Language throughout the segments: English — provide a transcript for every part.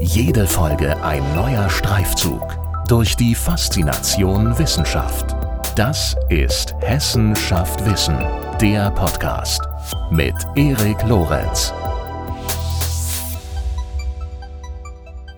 Jede Folge ein neuer Streifzug durch die Faszination Wissenschaft. Das ist Hessen schafft Wissen, der Podcast mit Erik Lorenz.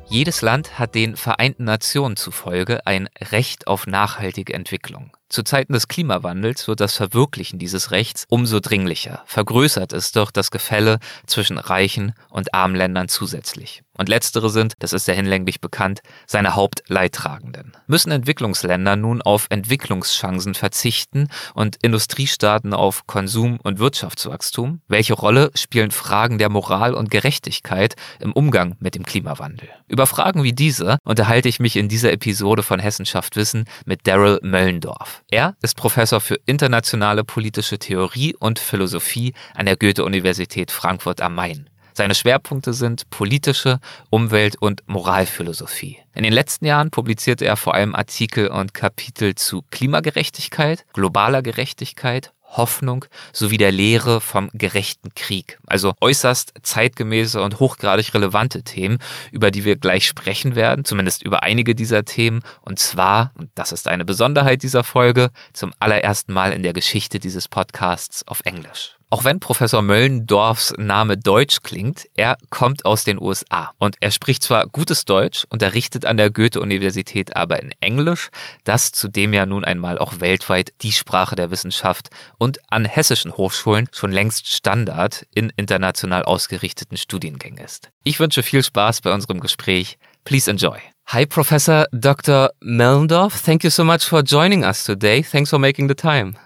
Jedes Land hat den Vereinten Nationen zufolge ein Recht auf nachhaltige Entwicklung. Zu Zeiten des Klimawandels wird das Verwirklichen dieses Rechts umso dringlicher. Vergrößert es doch das Gefälle zwischen reichen und armen Ländern zusätzlich. Und letztere sind, das ist ja hinlänglich bekannt, seine Hauptleidtragenden. Müssen Entwicklungsländer nun auf Entwicklungschancen verzichten und Industriestaaten auf Konsum- und Wirtschaftswachstum? Welche Rolle spielen Fragen der Moral und Gerechtigkeit im Umgang mit dem Klimawandel? Über Fragen wie diese unterhalte ich mich in dieser Episode von Hessenschaft Wissen mit Daryl Möllendorf. Er ist Professor für internationale politische Theorie und Philosophie an der Goethe-Universität Frankfurt am Main. Seine Schwerpunkte sind politische, Umwelt- und Moralphilosophie. In den letzten Jahren publizierte er vor allem Artikel und Kapitel zu Klimagerechtigkeit, globaler Gerechtigkeit, Hoffnung sowie der Lehre vom gerechten Krieg. Also äußerst zeitgemäße und hochgradig relevante Themen, über die wir gleich sprechen werden, zumindest über einige dieser Themen. Und zwar, und das ist eine Besonderheit dieser Folge, zum allerersten Mal in der Geschichte dieses Podcasts auf Englisch. Auch wenn Professor Möllendorfs Name deutsch klingt, er kommt aus den USA und er spricht zwar gutes Deutsch, unterrichtet an der Goethe-Universität aber in Englisch, das zudem ja nun einmal auch weltweit die Sprache der Wissenschaft und an hessischen Hochschulen schon längst Standard in international ausgerichteten Studiengängen ist. Ich wünsche viel Spaß bei unserem Gespräch. Please enjoy. Hi, Professor Dr. Möllendorf. Thank you so much for joining us today. Thanks for making the time.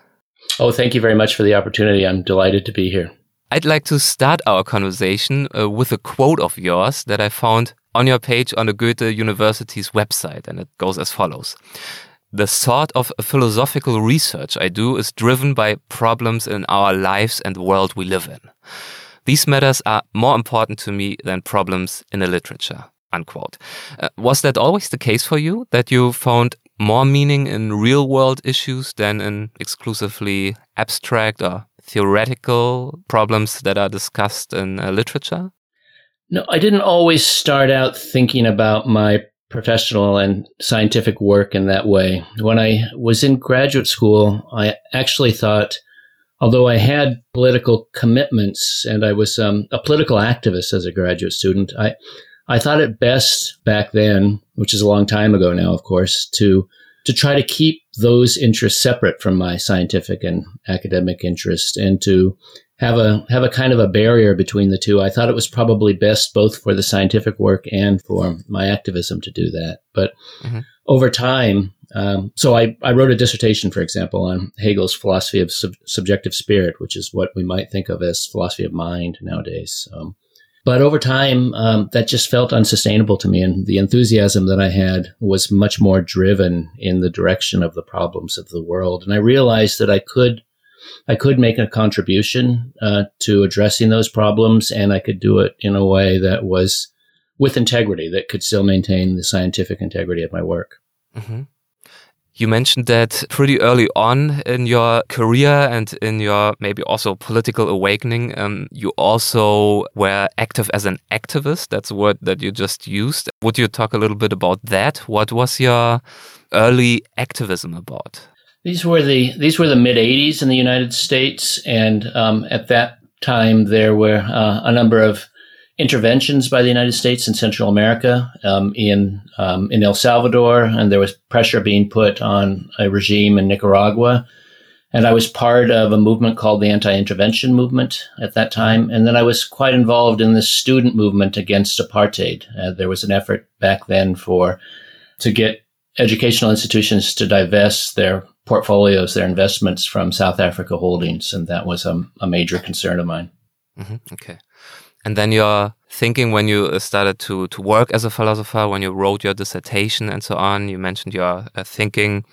Oh, thank you very much for the opportunity. I'm delighted to be here. I'd like to start our conversation uh, with a quote of yours that I found on your page on the Goethe University's website, and it goes as follows. The sort of philosophical research I do is driven by problems in our lives and the world we live in. These matters are more important to me than problems in the literature. Unquote. Uh, was that always the case for you? That you found more meaning in real world issues than in exclusively abstract or theoretical problems that are discussed in uh, literature? No, I didn't always start out thinking about my professional and scientific work in that way. When I was in graduate school, I actually thought, although I had political commitments and I was um, a political activist as a graduate student, I I thought it best back then, which is a long time ago now, of course, to to try to keep those interests separate from my scientific and academic interest and to have a have a kind of a barrier between the two. I thought it was probably best both for the scientific work and for my activism to do that. But mm-hmm. over time, um, so I, I wrote a dissertation, for example, on Hegel's philosophy of sub- subjective spirit, which is what we might think of as philosophy of mind nowadays. Um, but over time, um, that just felt unsustainable to me. And the enthusiasm that I had was much more driven in the direction of the problems of the world. And I realized that I could, I could make a contribution uh, to addressing those problems, and I could do it in a way that was with integrity, that could still maintain the scientific integrity of my work. Mm-hmm. You mentioned that pretty early on in your career and in your maybe also political awakening, um, you also were active as an activist. That's a word that you just used. Would you talk a little bit about that? What was your early activism about? These were the these were the mid '80s in the United States, and um, at that time there were uh, a number of interventions by the United States in Central America, um, in um, in El Salvador, and there was pressure being put on a regime in Nicaragua. And I was part of a movement called the Anti-Intervention Movement at that time. And then I was quite involved in the student movement against apartheid. Uh, there was an effort back then for to get educational institutions to divest their portfolios, their investments from South Africa holdings, and that was a, a major concern of mine. Mm-hmm. Okay. And then your thinking when you uh, started to to work as a philosopher, when you wrote your dissertation and so on, you mentioned your uh, thinking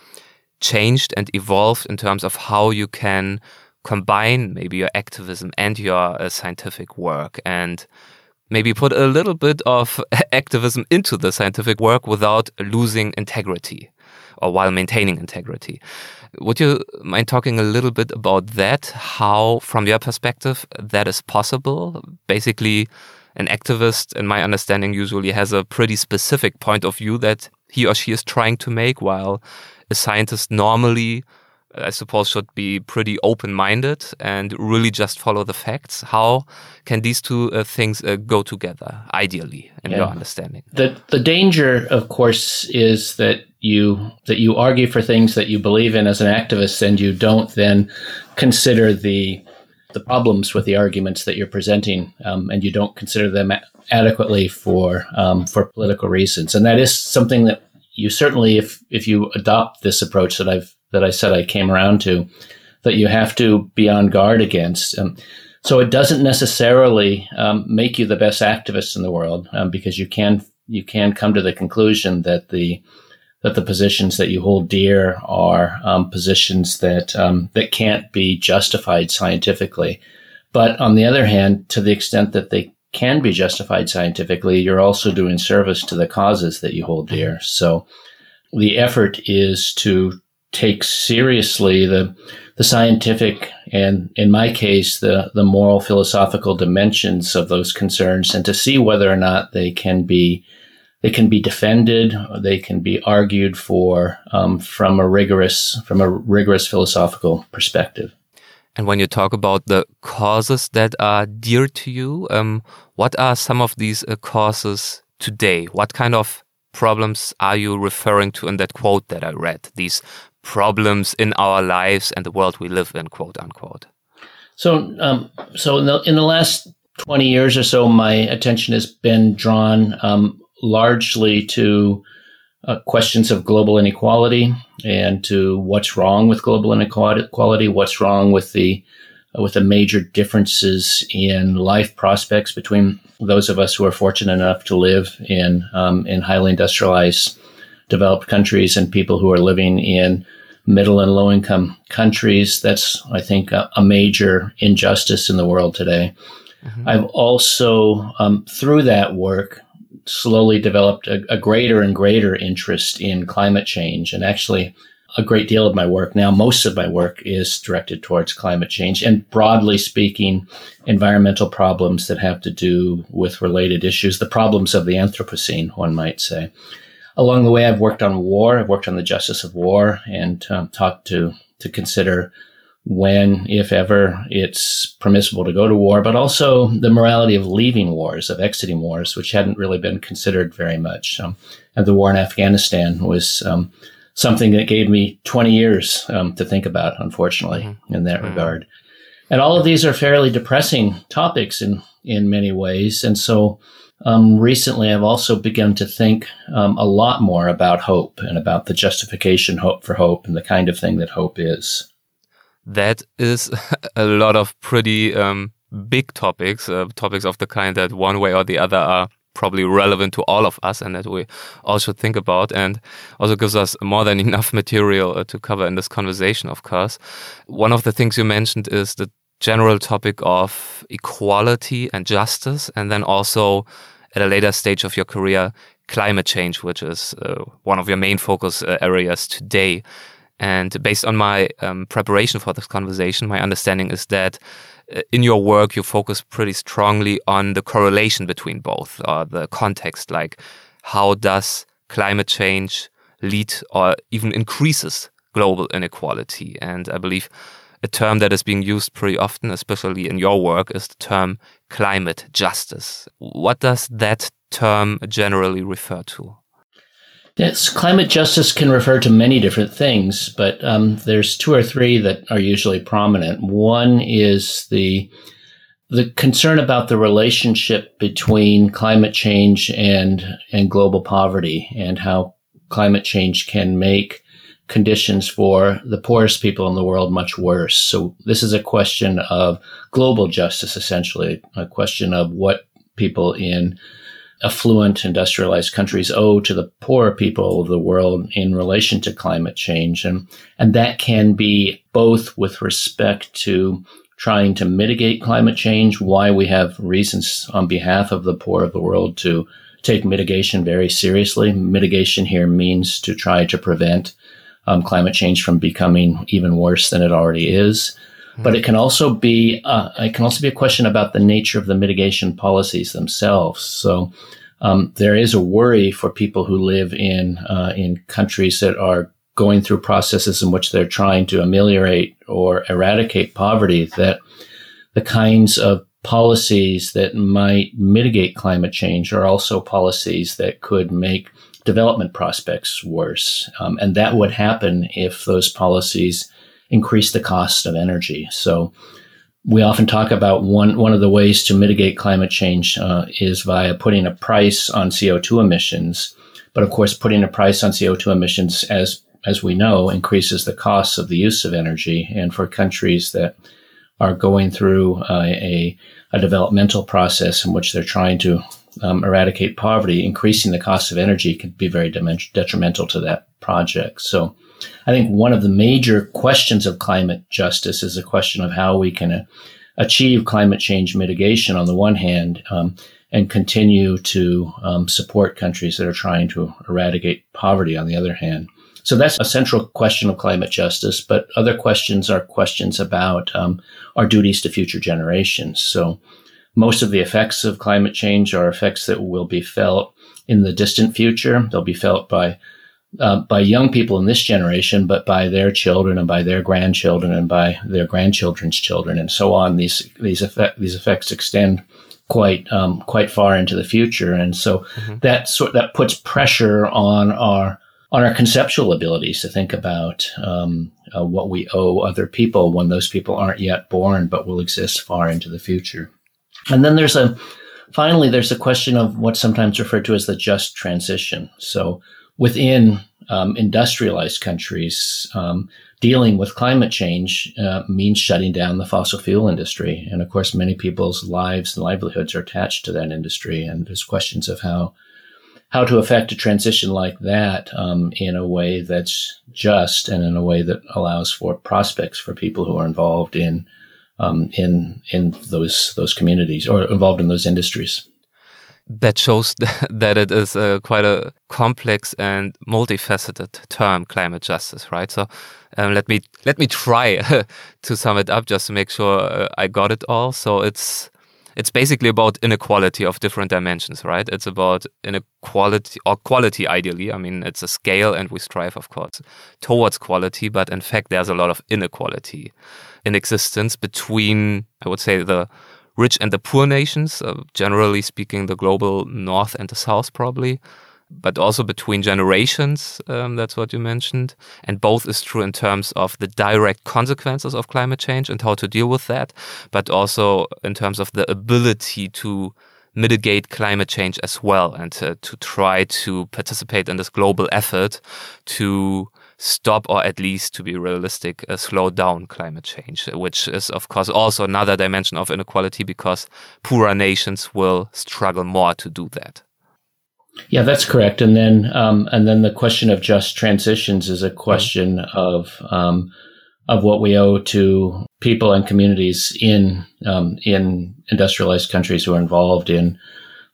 changed and evolved in terms of how you can combine maybe your activism and your uh, scientific work. And maybe put a little bit of activism into the scientific work without losing integrity or while maintaining integrity. Would you mind talking a little bit about that? How, from your perspective, that is possible? Basically, an activist, in my understanding, usually has a pretty specific point of view that he or she is trying to make, while a scientist normally, I suppose, should be pretty open minded and really just follow the facts. How can these two uh, things uh, go together, ideally, in yeah. your understanding? The, the danger, of course, is that you that you argue for things that you believe in as an activist and you don't then consider the the problems with the arguments that you're presenting, um, and you don't consider them a- adequately for um, for political reasons. And that is something that you certainly, if if you adopt this approach that I've that I said I came around to, that you have to be on guard against. Um, so it doesn't necessarily um, make you the best activist in the world um, because you can you can come to the conclusion that the that the positions that you hold dear are um, positions that um, that can't be justified scientifically. But on the other hand, to the extent that they can be justified scientifically, you're also doing service to the causes that you hold dear. So the effort is to take seriously the the scientific and in my case the the moral philosophical dimensions of those concerns and to see whether or not they can be they can be defended, they can be argued for um, from a rigorous from a rigorous philosophical perspective. And when you talk about the causes that are dear to you, um, what are some of these uh, causes today? What kind of problems are you referring to in that quote that I read? These problems in our lives and the world we live in, quote unquote. So, um, so in the in the last twenty years or so, my attention has been drawn um, largely to uh, questions of global inequality and to what's wrong with global inequality, what's wrong with the uh, with the major differences in life prospects between those of us who are fortunate enough to live in um, in highly industrialized developed countries and people who are living in middle and low income countries. That's I think a, a major injustice in the world today. Mm-hmm. I've also um, through that work slowly developed a, a, greater and greater interest in climate change. And actually, a great deal of my work now, most of my work is directed towards climate change and broadly speaking, environmental problems that have to do with related issues, the problems of the Anthropocene, one might say. Along the way, I've worked on war. I've worked on the justice of war and um, talked to, to consider when, if ever, it's permissible to go to war, but also the morality of leaving wars, of exiting wars, which hadn't really been considered very much. Um, and the war in Afghanistan was um, something that gave me 20 years um, to think about, unfortunately, mm-hmm. in that mm-hmm. regard. And all of these are fairly depressing topics in, in many ways. And so um, recently I've also begun to think um, a lot more about hope and about the justification hope for hope and the kind of thing that hope is that is a lot of pretty um, big topics, uh, topics of the kind that one way or the other are probably relevant to all of us and that we all should think about and also gives us more than enough material uh, to cover in this conversation, of course. One of the things you mentioned is the general topic of equality and justice, and then also at a later stage of your career, climate change, which is uh, one of your main focus uh, areas today. And based on my um, preparation for this conversation, my understanding is that uh, in your work, you focus pretty strongly on the correlation between both, or the context, like how does climate change lead or even increases global inequality? And I believe a term that is being used pretty often, especially in your work, is the term climate justice. What does that term generally refer to? Yes, climate justice can refer to many different things, but um, there's two or three that are usually prominent. One is the the concern about the relationship between climate change and and global poverty, and how climate change can make conditions for the poorest people in the world much worse. So this is a question of global justice, essentially, a question of what people in affluent industrialized countries owe to the poorer people of the world in relation to climate change. And, and that can be both with respect to trying to mitigate climate change, why we have reasons on behalf of the poor of the world to take mitigation very seriously. Mitigation here means to try to prevent um, climate change from becoming even worse than it already is. but it can also be uh, it can also be a question about the nature of the mitigation policies themselves. So um, there is a worry for people who live in uh, in countries that are going through processes in which they're trying to ameliorate or eradicate poverty that the kinds of policies that might mitigate climate change are also policies that could make development prospects worse. Um, and that would happen if those policies increase the cost of energy. So we often talk about one, one of the ways to mitigate climate change uh, is via putting a price on CO2 emissions. But of course, putting a price on CO2 emissions, as, as we know, increases the costs of the use of energy. And for countries that are going through uh, a, a developmental process in which they're trying to um, eradicate poverty, increasing the cost of energy can be very detrimental to that project. So I think one of the major questions of climate justice is a question of how we can uh, achieve climate change mitigation on the one hand um, and continue to um, support countries that are trying to eradicate poverty on the other hand. So that's a central question of climate justice, but other questions are questions about um, our duties to future generations. So most of the effects of climate change are effects that will be felt in the distant future. They'll be felt by uh, by young people in this generation, but by their children and by their grandchildren and by their grandchildren's children and so on. These these effect these effects extend quite um, quite far into the future, and so mm-hmm. that sort that puts pressure on our on our conceptual abilities to think about um, uh, what we owe other people when those people aren't yet born but will exist far into the future. And then there's a finally there's a question of what's sometimes referred to as the just transition. So within um, industrialized countries, um, dealing with climate change uh, means shutting down the fossil fuel industry. And of course, many people's lives and livelihoods are attached to that industry. And there's questions of how how to affect a transition like that um, in a way that's just and in a way that allows for prospects for people who are involved in um, in in those those communities or involved in those industries. That shows that it is a, quite a complex and multifaceted term, climate justice, right? So um, let me let me try to sum it up just to make sure uh, I got it all. So it's it's basically about inequality of different dimensions, right? It's about inequality or quality, ideally. I mean, it's a scale, and we strive, of course, towards quality, but in fact, there's a lot of inequality in existence between, I would say, the rich and the poor nations, uh, generally speaking, the global north and the south, probably, but also between generations. Um, that's what you mentioned. And both is true in terms of the direct consequences of climate change and how to deal with that, but also in terms of the ability to mitigate climate change as well and to, to try to participate in this global effort to stop or at least to be realistic uh, slow down climate change which is of course also another dimension of inequality because poorer nations will struggle more to do that yeah that's correct and then um, and then the question of just transitions is a question mm-hmm. of um, of what we owe to people and communities in um, in industrialized countries who are involved in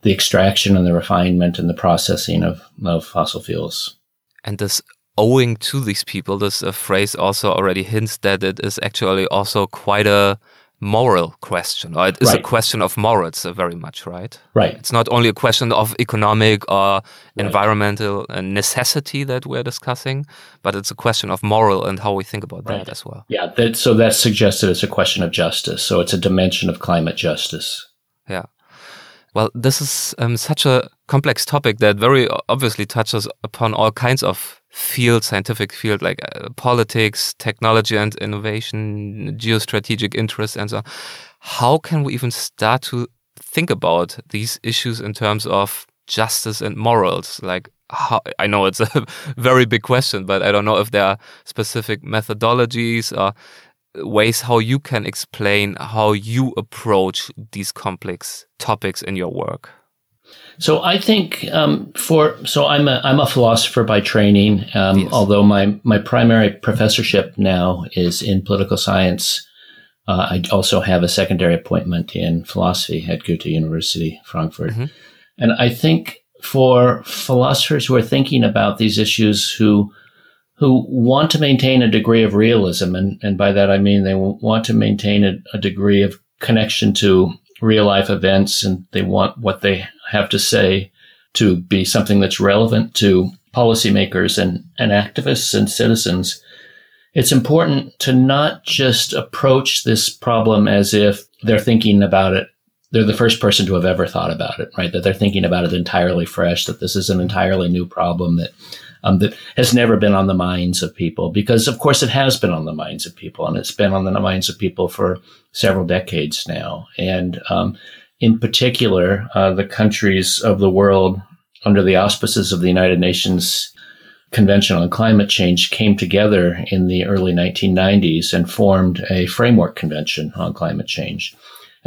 the extraction and the refinement and the processing of, of fossil fuels. And this owing to these people, this uh, phrase also already hints that it is actually also quite a moral question, or it is right. a question of morals uh, very much, right? Right. It's not only a question of economic or right. environmental uh, necessity that we're discussing, but it's a question of moral and how we think about right. that as well. Yeah, that, so that's suggested it's a question of justice. So it's a dimension of climate justice. Yeah. Well, this is um, such a complex topic that very obviously touches upon all kinds of field, scientific field like uh, politics, technology and innovation, geostrategic interests, and so on. How can we even start to think about these issues in terms of justice and morals? Like, how, I know it's a very big question, but I don't know if there are specific methodologies or ways how you can explain how you approach these complex topics in your work. So I think um, for so I'm a I'm a philosopher by training. Um, yes. Although my my primary professorship now is in political science, uh, I also have a secondary appointment in philosophy at Goethe University Frankfurt, mm-hmm. and I think for philosophers who are thinking about these issues who who want to maintain a degree of realism. And, and by that, I mean they want to maintain a, a degree of connection to real life events and they want what they have to say to be something that's relevant to policymakers and, and activists and citizens. It's important to not just approach this problem as if they're thinking about it. They're the first person to have ever thought about it, right? That they're thinking about it entirely fresh, that this is an entirely new problem that um, that has never been on the minds of people because of course it has been on the minds of people and it's been on the minds of people for several decades now. And, um, in particular, uh, the countries of the world under the auspices of the United Nations Convention on Climate Change came together in the early 1990s and formed a framework convention on climate change.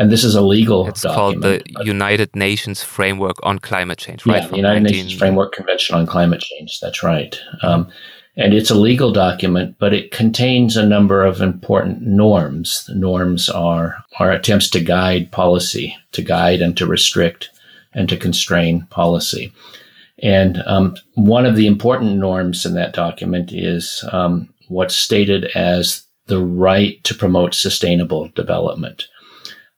And this is a legal it's document. called the United Nations Framework on Climate Change, right? Yeah, the United 19... Nations Framework Convention on Climate Change. That's right. Um, and it's a legal document, but it contains a number of important norms. The norms are, are attempts to guide policy, to guide and to restrict and to constrain policy. And um, one of the important norms in that document is um, what's stated as the right to promote sustainable development.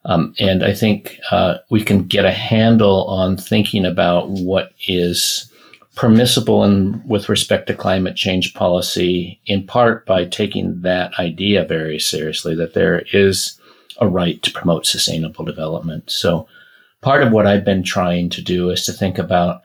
Um, and I think uh, we can get a handle on thinking about what is permissible in, with respect to climate change policy, in part by taking that idea very seriously that there is a right to promote sustainable development. So part of what I've been trying to do is to think about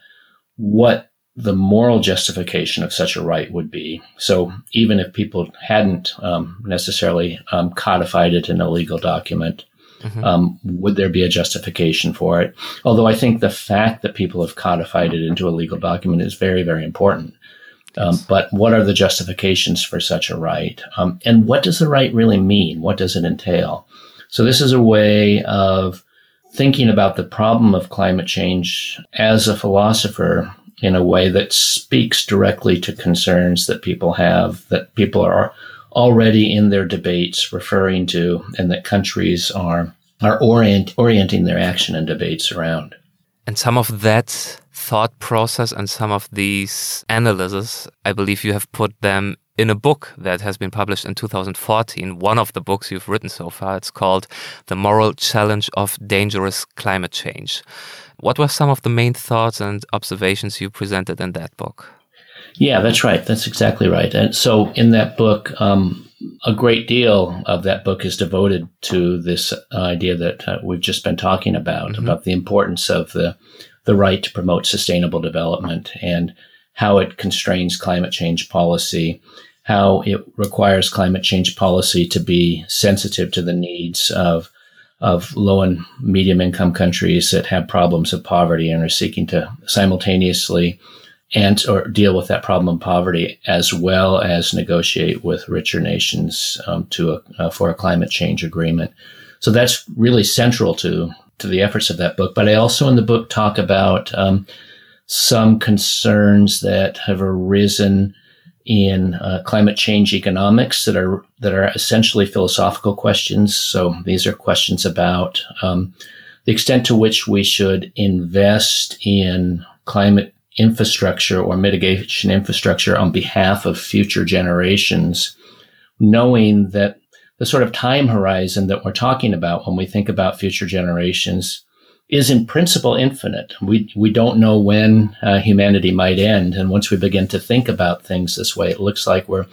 what the moral justification of such a right would be. So even if people hadn't um, necessarily um, codified it in a legal document, Mm-hmm. Um, would there be a justification for it? Although I think the fact that people have codified it into a legal document is very, very important. Um, but what are the justifications for such a right? Um, and what does the right really mean? What does it entail? So this is a way of thinking about the problem of climate change as a philosopher in a way that speaks directly to concerns that people have, that people are already in their debates referring to and that countries are are orient, orienting their action and debates around. And some of that thought process and some of these analyses, I believe you have put them in a book that has been published in 2014, one of the books you've written so far. It's called The Moral Challenge of Dangerous Climate Change. What were some of the main thoughts and observations you presented in that book? Yeah, that's right. That's exactly right. And so in that book, um, a great deal of that book is devoted to this idea that uh, we've just been talking about, mm-hmm. about the importance of the, the right to promote sustainable development and how it constrains climate change policy, how it requires climate change policy to be sensitive to the needs of of low and medium income countries that have problems of poverty and are seeking to simultaneously and or deal with that problem of poverty as well as negotiate with richer nations um, to a, uh, for a climate change agreement. So that's really central to to the efforts of that book. But I also in the book talk about um, some concerns that have arisen in uh, climate change economics that are that are essentially philosophical questions. So these are questions about um, the extent to which we should invest in climate infrastructure or mitigation infrastructure on behalf of future generations, knowing that the sort of time horizon that we're talking about when we think about future generations is in principle infinite. We, we don't know when uh, humanity might end. And once we begin to think about things this way, it looks like we're,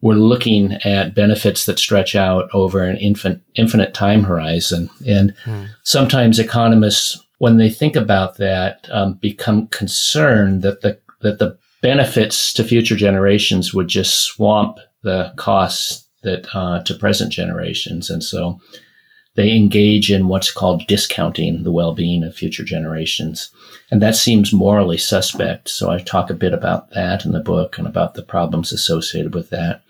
we're looking at benefits that stretch out over an infin- infinite time horizon. And hmm. sometimes economists when they think about that, um, become concerned that the that the benefits to future generations would just swamp the costs that uh, to present generations, and so they engage in what's called discounting the well-being of future generations, and that seems morally suspect. So I talk a bit about that in the book and about the problems associated with that.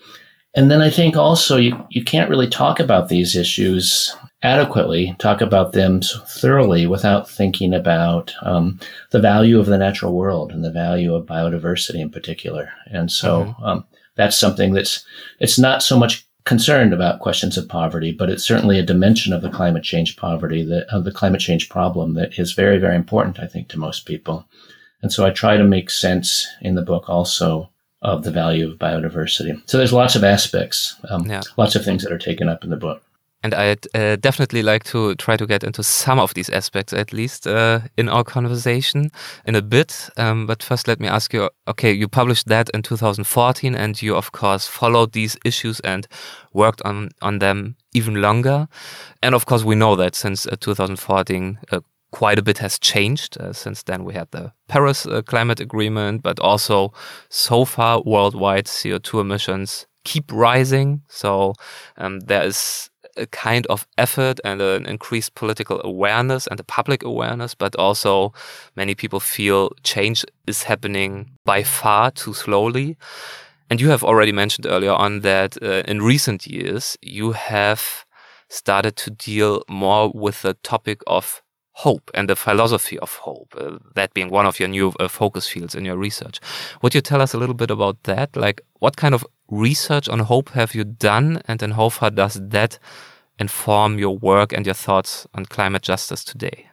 And then I think also you, you can't really talk about these issues adequately, talk about them thoroughly without thinking about um, the value of the natural world and the value of biodiversity in particular. And so mm-hmm. um, that's something that's it's not so much concerned about questions of poverty, but it's certainly a dimension of the climate change poverty that of the climate change problem that is very, very important, I think, to most people. And so I try to make sense in the book also of the value of biodiversity. So there's lots of aspects, um, yeah. lots of things that are taken up in the book. And I'd uh, definitely like to try to get into some of these aspects, at least uh, in our conversation in a bit. Um, but first, let me ask you okay, you published that in 2014, and you, of course, followed these issues and worked on, on them even longer. And of course, we know that since uh, 2014, uh, quite a bit has changed. Uh, since then, we had the Paris uh, Climate Agreement, but also so far, worldwide CO2 emissions keep rising. So um, there is a kind of effort and an increased political awareness and a public awareness, but also many people feel change is happening by far too slowly. And you have already mentioned earlier on that uh, in recent years, you have started to deal more with the topic of hope and the philosophy of hope, uh, that being one of your new uh, focus fields in your research. Would you tell us a little bit about that? Like, what kind of research on hope have you done, and then how far does that inform your work and your thoughts on climate justice today?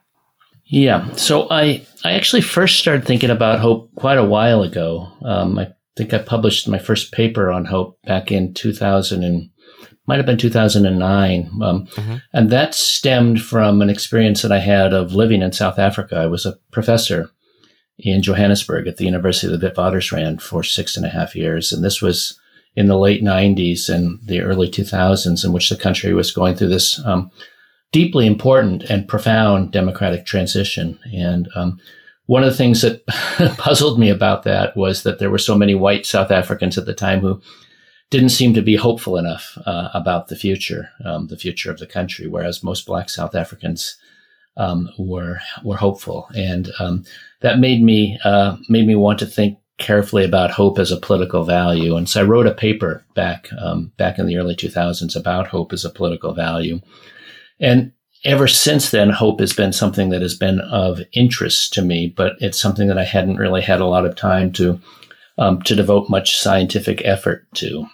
Yeah, so I I actually first started thinking about hope quite a while ago. Um, I think I published my first paper on hope back in 2000 and might have been 2009. Um, mm-hmm. And that stemmed from an experience that I had of living in South Africa. I was a professor in Johannesburg at the University of the Witwatersrand for six and a half years. And this was in the late 90s and the early 2000s in which the country was going through this um, deeply important and profound democratic transition. And um, one of the things that puzzled me about that was that there were so many white South Africans at the time who didn't seem to be hopeful enough uh, about the future, um, the future of the country, whereas most Black South Africans um, were were hopeful, and um, that made me uh, made me want to think carefully about hope as a political value. And so I wrote a paper back um, back in the early 2000s about hope as a political value, and ever since then, hope has been something that has been of interest to me, but it's something that I hadn't really had a lot of time to um, to devote much scientific effort to.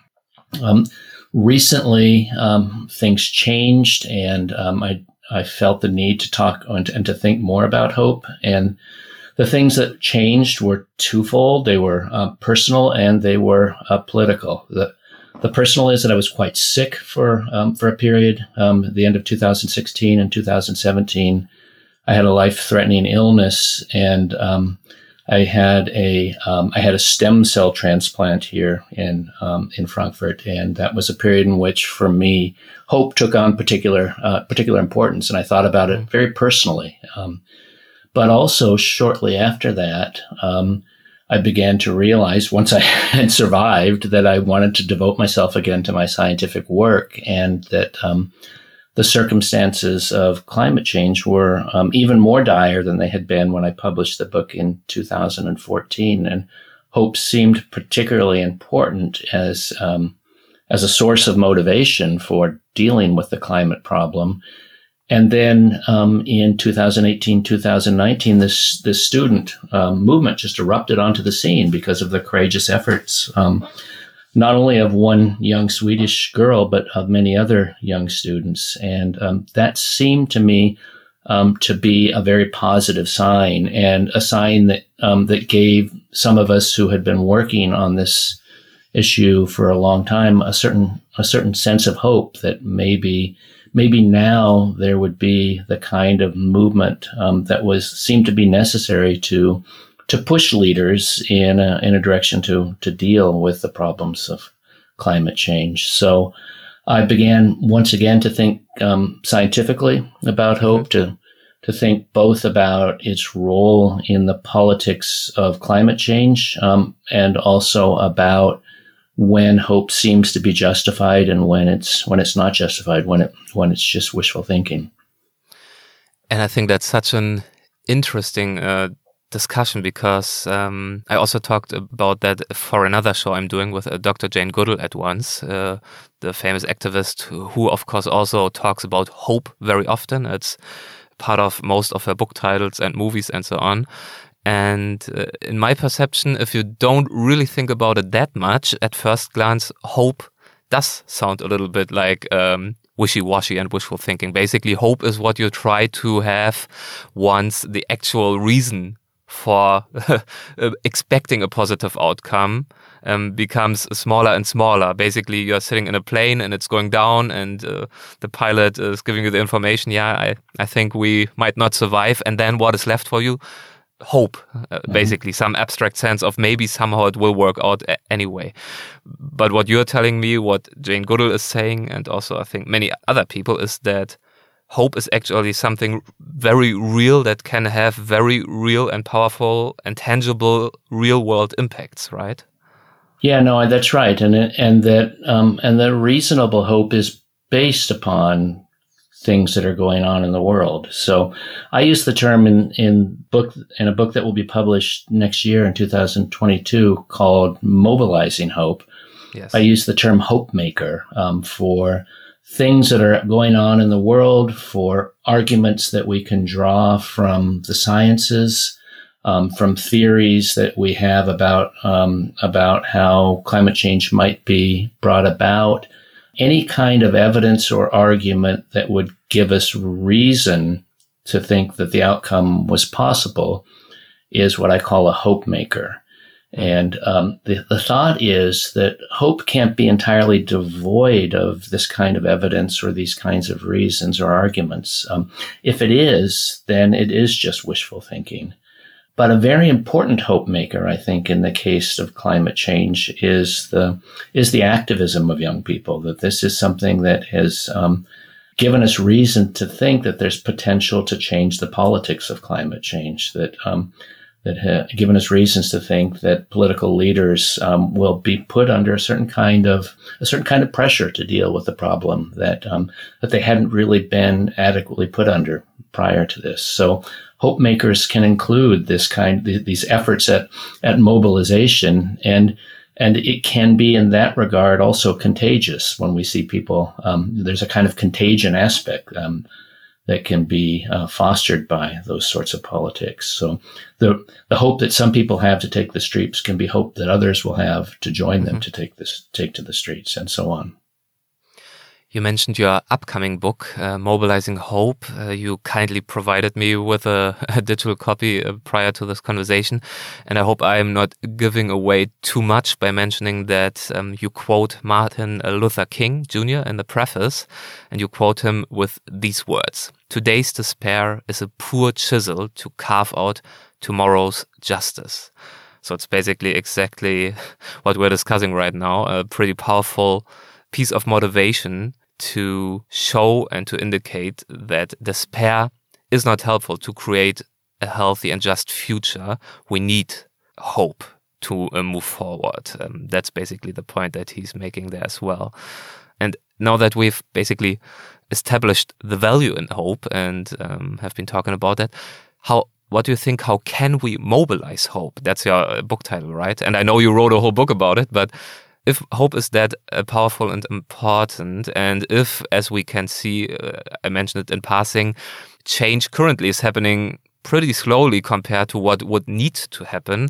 Um, recently, um, things changed, and um, I I felt the need to talk and, and, to think more about hope. And the things that changed were twofold: they were uh, personal and they were uh, political. The the personal is that I was quite sick for um, for a period. Um, the end of 2016 and 2017, I had a life threatening illness, and um, I had a um, I had a stem cell transplant here in um, in Frankfurt, and that was a period in which, for me, hope took on particular uh, particular importance, and I thought about it very personally. Um, but also, shortly after that, um, I began to realize once I had survived that I wanted to devote myself again to my scientific work, and that um, the circumstances of climate change were um, even more dire than they had been when I published the book in 2014. And hope seemed particularly important as um, as a source of motivation for dealing with the climate problem. And then um, in 2018, 2019, this this student um, movement just erupted onto the scene because of the courageous efforts um, not only of one young Swedish girl, but of many other young students. And um, that seemed to me um, to be a very positive sign and a sign that um, that gave some of us who had been working on this issue for a long time a certain a certain sense of hope that maybe maybe now there would be the kind of movement um, that was seemed to be necessary to to push leaders in a, in a direction to to deal with the problems of climate change. So I began once again to think um, scientifically about hope, to to think both about its role in the politics of climate change um, and also about when hope seems to be justified and when it's when it's not justified, when it when it's just wishful thinking. And I think that's such an interesting uh, discussion because um, I also talked about that for another show I'm doing with uh, Dr. Jane Goodall at once, uh, the famous activist who, of course, also talks about hope very often. It's part of most of her book titles and movies and so on. And uh, in my perception, if you don't really think about it that much, at first glance, hope does sound a little bit like um, wishy-washy and wishful thinking. Basically, hope is what you try to have once the actual reason for expecting a positive outcome um, becomes smaller and smaller. Basically, you're sitting in a plane and it's going down, and uh, the pilot is giving you the information. Yeah, I, I think we might not survive. And then what is left for you? Hope, uh, mm-hmm. basically, some abstract sense of maybe somehow it will work out anyway. But what you're telling me, what Jane Goodall is saying, and also I think many other people, is that hope is actually something very real that can have very real and powerful and tangible real world impacts, right? Yeah, no, that's right, and and that um, and that reasonable hope is based upon things that are going on in the world. So I use the term in in book in a book that will be published next year in 2022 called Mobilizing Hope. Yes. I use the term hope maker um, for things that are going on in the world, for arguments that we can draw from the sciences, um, from theories that we have about um, about how climate change might be brought about. Any kind of evidence or argument that would give us reason to think that the outcome was possible is what I call a hope maker. And um, the, the thought is that hope can't be entirely devoid of this kind of evidence or these kinds of reasons or arguments. Um, if it is, then it is just wishful thinking. But a very important hope maker, I think, in the case of climate change is the is the activism of young people. That this is something that has um, given us reason to think that there's potential to change the politics of climate change. That um, that have given us reasons to think that political leaders um, will be put under a certain kind of a certain kind of pressure to deal with the problem that um, that they hadn't really been adequately put under prior to this. So hope makers can include this kind these efforts at at mobilization and and it can be in that regard also contagious when we see people. Um, there's a kind of contagion aspect. That can be uh, fostered by those sorts of politics. So the the hope that some people have to take the streets can be hope that others will have to join them mm-hmm. to take this take to the streets and so on. You mentioned your upcoming book, uh, Mobilizing Hope. Uh, you kindly provided me with a, a digital copy uh, prior to this conversation. And I hope I am not giving away too much by mentioning that um, you quote Martin Luther King Jr. in the preface, and you quote him with these words Today's despair is a poor chisel to carve out tomorrow's justice. So it's basically exactly what we're discussing right now. A pretty powerful piece of motivation to show and to indicate that despair is not helpful to create a healthy and just future. We need hope to uh, move forward. Um, that's basically the point that he's making there as well. And now that we've basically established the value in hope and um, have been talking about that, how what do you think? How can we mobilize hope? That's your uh, book title, right? And I know you wrote a whole book about it, but if hope is that uh, powerful and important, and if, as we can see, uh, I mentioned it in passing, change currently is happening pretty slowly compared to what would need to happen,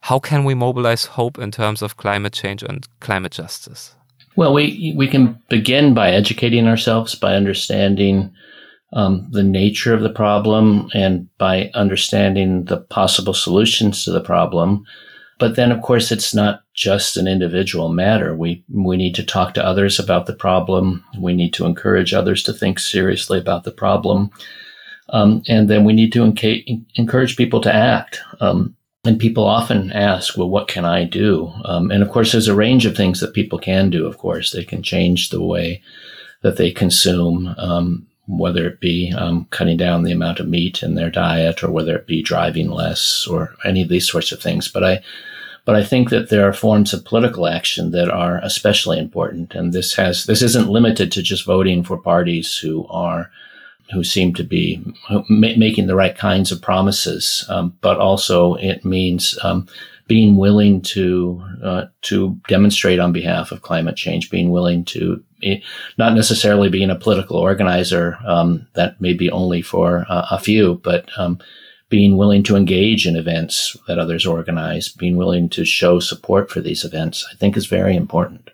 how can we mobilize hope in terms of climate change and climate justice? Well, we we can begin by educating ourselves, by understanding um, the nature of the problem, and by understanding the possible solutions to the problem. But then, of course, it's not just an individual matter. We we need to talk to others about the problem. We need to encourage others to think seriously about the problem, um, and then we need to encourage people to act. Um, and people often ask, well, what can I do? Um, and of course, there's a range of things that people can do. Of course, they can change the way that they consume, um, whether it be um, cutting down the amount of meat in their diet, or whether it be driving less, or any of these sorts of things. But I, but I think that there are forms of political action that are especially important, and this has this isn't limited to just voting for parties who are who seem to be making the right kinds of promises, um, but also it means um, being willing to uh, to demonstrate on behalf of climate change, being willing to eh, not necessarily being a political organizer um, that may be only for uh, a few, but um, being willing to engage in events that others organize, being willing to show support for these events, I think is very important.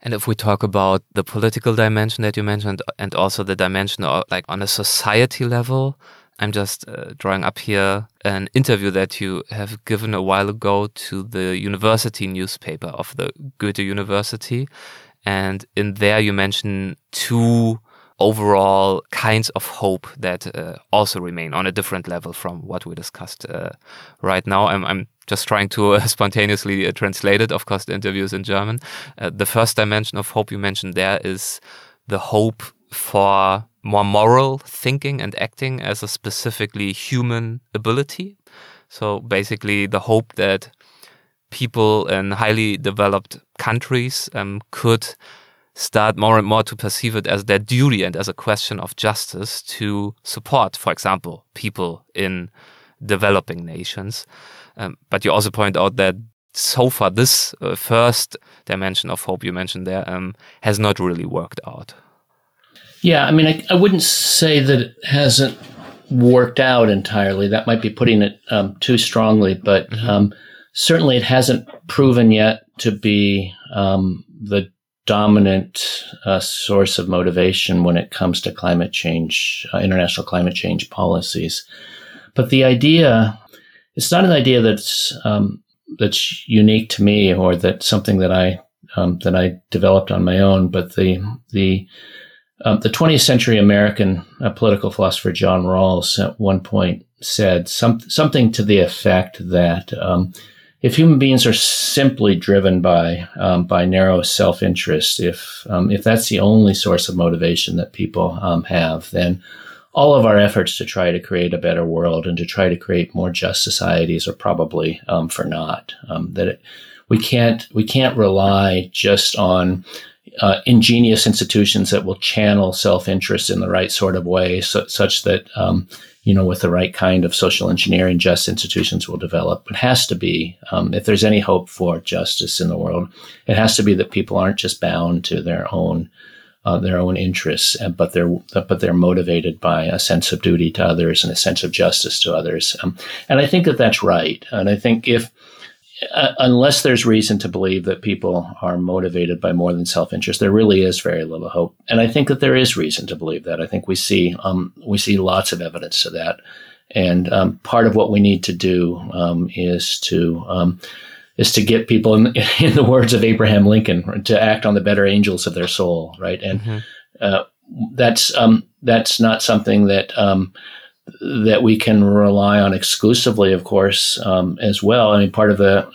And if we talk about the political dimension that you mentioned and also the dimension of, like on a society level, I'm just uh, drawing up here an interview that you have given a while ago to the university newspaper of the Goethe University. And in there, you mention two overall kinds of hope that uh, also remain on a different level from what we discussed uh, right now. I'm, I'm, just trying to uh, spontaneously uh, translate it. Of course, the interviews in German. Uh, the first dimension of hope you mentioned there is the hope for more moral thinking and acting as a specifically human ability. So basically, the hope that people in highly developed countries um, could start more and more to perceive it as their duty and as a question of justice to support, for example, people in developing nations. Um, but you also point out that so far, this uh, first dimension of hope you mentioned there um, has not really worked out. Yeah, I mean, I, I, wouldn't say that it hasn't worked out entirely. That might be putting it um, too strongly, but mm-hmm. um, certainly it hasn't proven yet to be um, the dominant uh, source of motivation when it comes to climate change, uh, international climate change policies. But the idea, it's not an idea that's um, that's unique to me or that something that I um, that I developed on my own, but the the um, the 20th century American uh, political philosopher John Rawls at one point said some, something to the effect that um, if human beings are simply driven by um, by narrow self interest, if um, if that's the only source of motivation that people um, have, then all of our efforts to try to create a better world and to try to create more just societies are probably um, for naught. that it, we can't we can't rely just on uh, ingenious institutions that will channel self-interest in the right sort of way, so, such that um, you know, with the right kind of social engineering, just institutions will develop. It has to be, um, if there's any hope for justice in the world, it has to be that people aren't just bound to their own uh, their own interests, but they're but they're motivated by a sense of duty to others and a sense of justice to others. Um, and I think that that's right. And I think if uh, unless there's reason to believe that people are motivated by more than self-interest, there really is very little hope. And I think that there is reason to believe that. I think we see um, we see lots of evidence to that. And um, part of what we need to do um, is to um, is to get people, in, in, the words of Abraham Lincoln, to act on the better angels of their soul, right? And mm-hmm. uh, that's um, that's not something that um, that we can rely on exclusively, of course, um, as well. I mean, part of the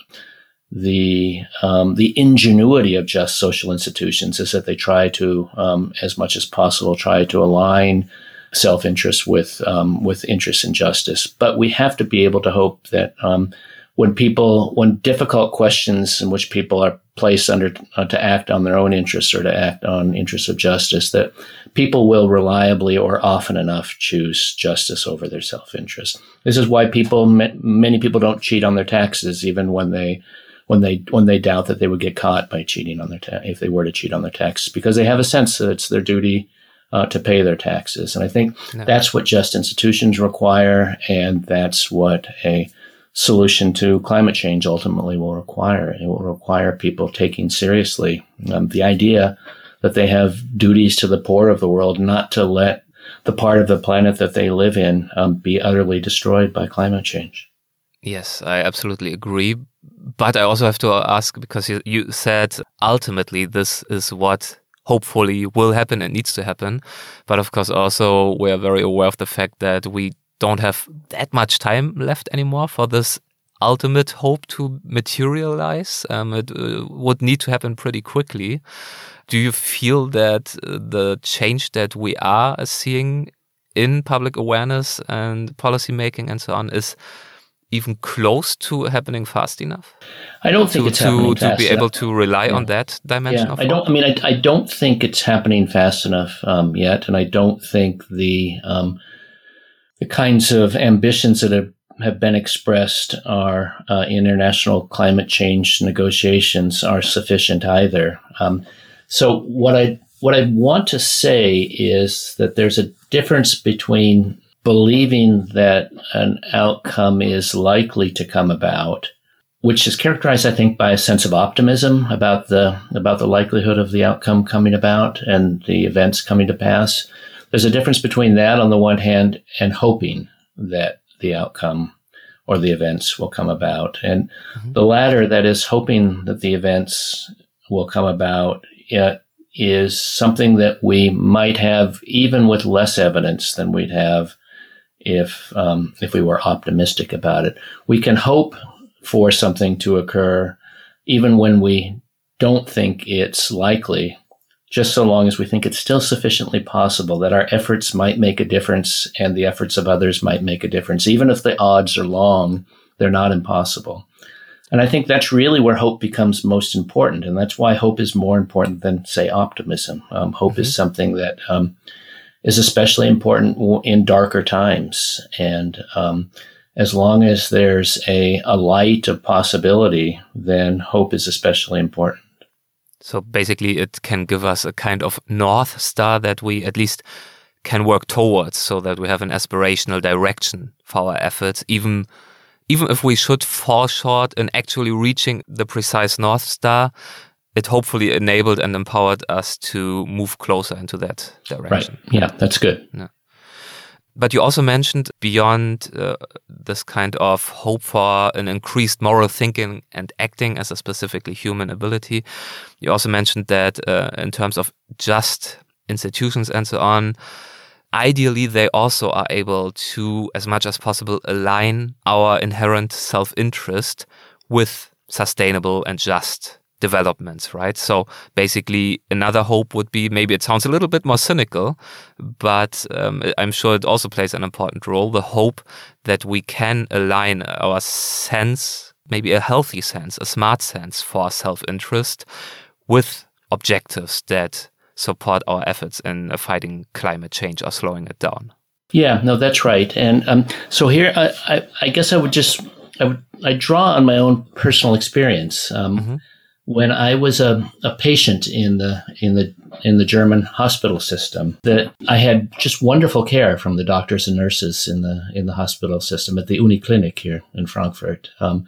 the um, the ingenuity of just social institutions is that they try to, um, as much as possible, try to align self interest with um, with interest in justice. But we have to be able to hope that um, when people, when difficult questions in which people are placed under uh, to act on their own interests or to act on interests of justice, that people will reliably or often enough choose justice over their self-interest. This is why people, many people don't cheat on their taxes, even when they, when they, when they doubt that they would get caught by cheating on their ta- if they were to cheat on their taxes, because they have a sense that it's their duty uh, to pay their taxes. And I think no. that's what just institutions require, and that's what a solution to climate change ultimately will require. It will require people taking seriously um, the idea that they have duties to the poor of the world, not to let the part of the planet that they live in um, be utterly destroyed by climate change. Yes, I absolutely agree. But I also have to ask because you, you said ultimately this is what hopefully will happen and needs to happen. But of course, also we are very aware of the fact that we don't have that much time left anymore for this ultimate hope to materialize. Um, it uh, would need to happen pretty quickly. Do you feel that uh, the change that we are seeing in public awareness and policymaking and so on is even close to happening fast enough? I don't think to, it's happening to, to be able to rely yeah. on that dimension. Yeah, I don't. I mean, I, I, don't think it's happening fast enough um, yet, and I don't think the um, the kinds of ambitions that have, have been expressed are uh, international climate change negotiations are sufficient either. Um, so what I what I want to say is that there's a difference between believing that an outcome is likely to come about, which is characterized, I think, by a sense of optimism about the about the likelihood of the outcome coming about and the events coming to pass, there's a difference between that on the one hand and hoping that the outcome or the events will come about. And mm-hmm. the latter, that is hoping that the events will come about, is something that we might have even with less evidence than we'd have if um, if we were optimistic about it. We can hope for something to occur even when we don't think it's likely, just so long as we think it's still sufficiently possible that our efforts might make a difference and the efforts of others might make a difference. Even if the odds are long, they're not impossible. And I think that's really where hope becomes most important. And that's why hope is more important than, say, optimism. Um, hope mm-hmm. is something that um, is especially important in darker times. And um, as long as there's a, a light of possibility, then hope is especially important. So basically, it can give us a kind of north star that we at least can work towards so that we have an aspirational direction for our efforts, even even if we should fall short in actually reaching the precise north star, it hopefully enabled and empowered us to move closer into that direction. Right. Yeah, that's good. Yeah. But you also mentioned beyond uh, this kind of hope for an increased moral thinking and acting as a specifically human ability, you also mentioned that uh, in terms of just institutions and so on, ideally they also are able to, as much as possible, align our inherent self interest with sustainable and just developments, right? So basically, another hope would be maybe it sounds a little bit more cynical, but um, I'm sure it also plays an important role the hope that we can align our sense, maybe a healthy sense, a smart sense for self interest with objectives that support our efforts in fighting climate change or slowing it down. Yeah, no, that's right. And um, so here, I, I, I, guess I would just I would I draw on my own personal experience. Um, mm-hmm when I was a, a patient in the in the in the German hospital system, that I had just wonderful care from the doctors and nurses in the in the hospital system at the Uniklinik here in Frankfurt. Um,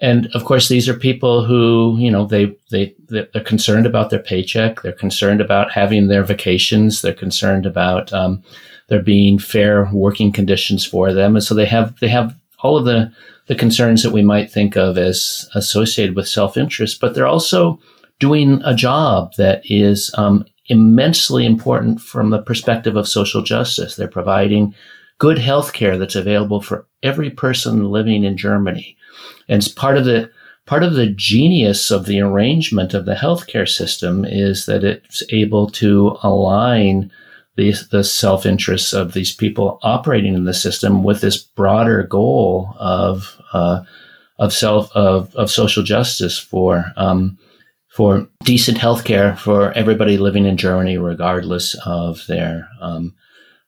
and of course, these are people who you know they they they're concerned about their paycheck. They're concerned about having their vacations. They're concerned about um, there being fair working conditions for them, and so they have they have all of the the concerns that we might think of as associated with self interest, but they're also doing a job that is um, immensely important from the perspective of social justice. They're providing good health care that's available for every person living in Germany. And part of the part of the genius of the arrangement of the healthcare system is that it's able to align the, the self interests of these people operating in the system with this broader goal of uh, of self of, of social justice for um, for decent health care for everybody living in Germany, regardless of their um,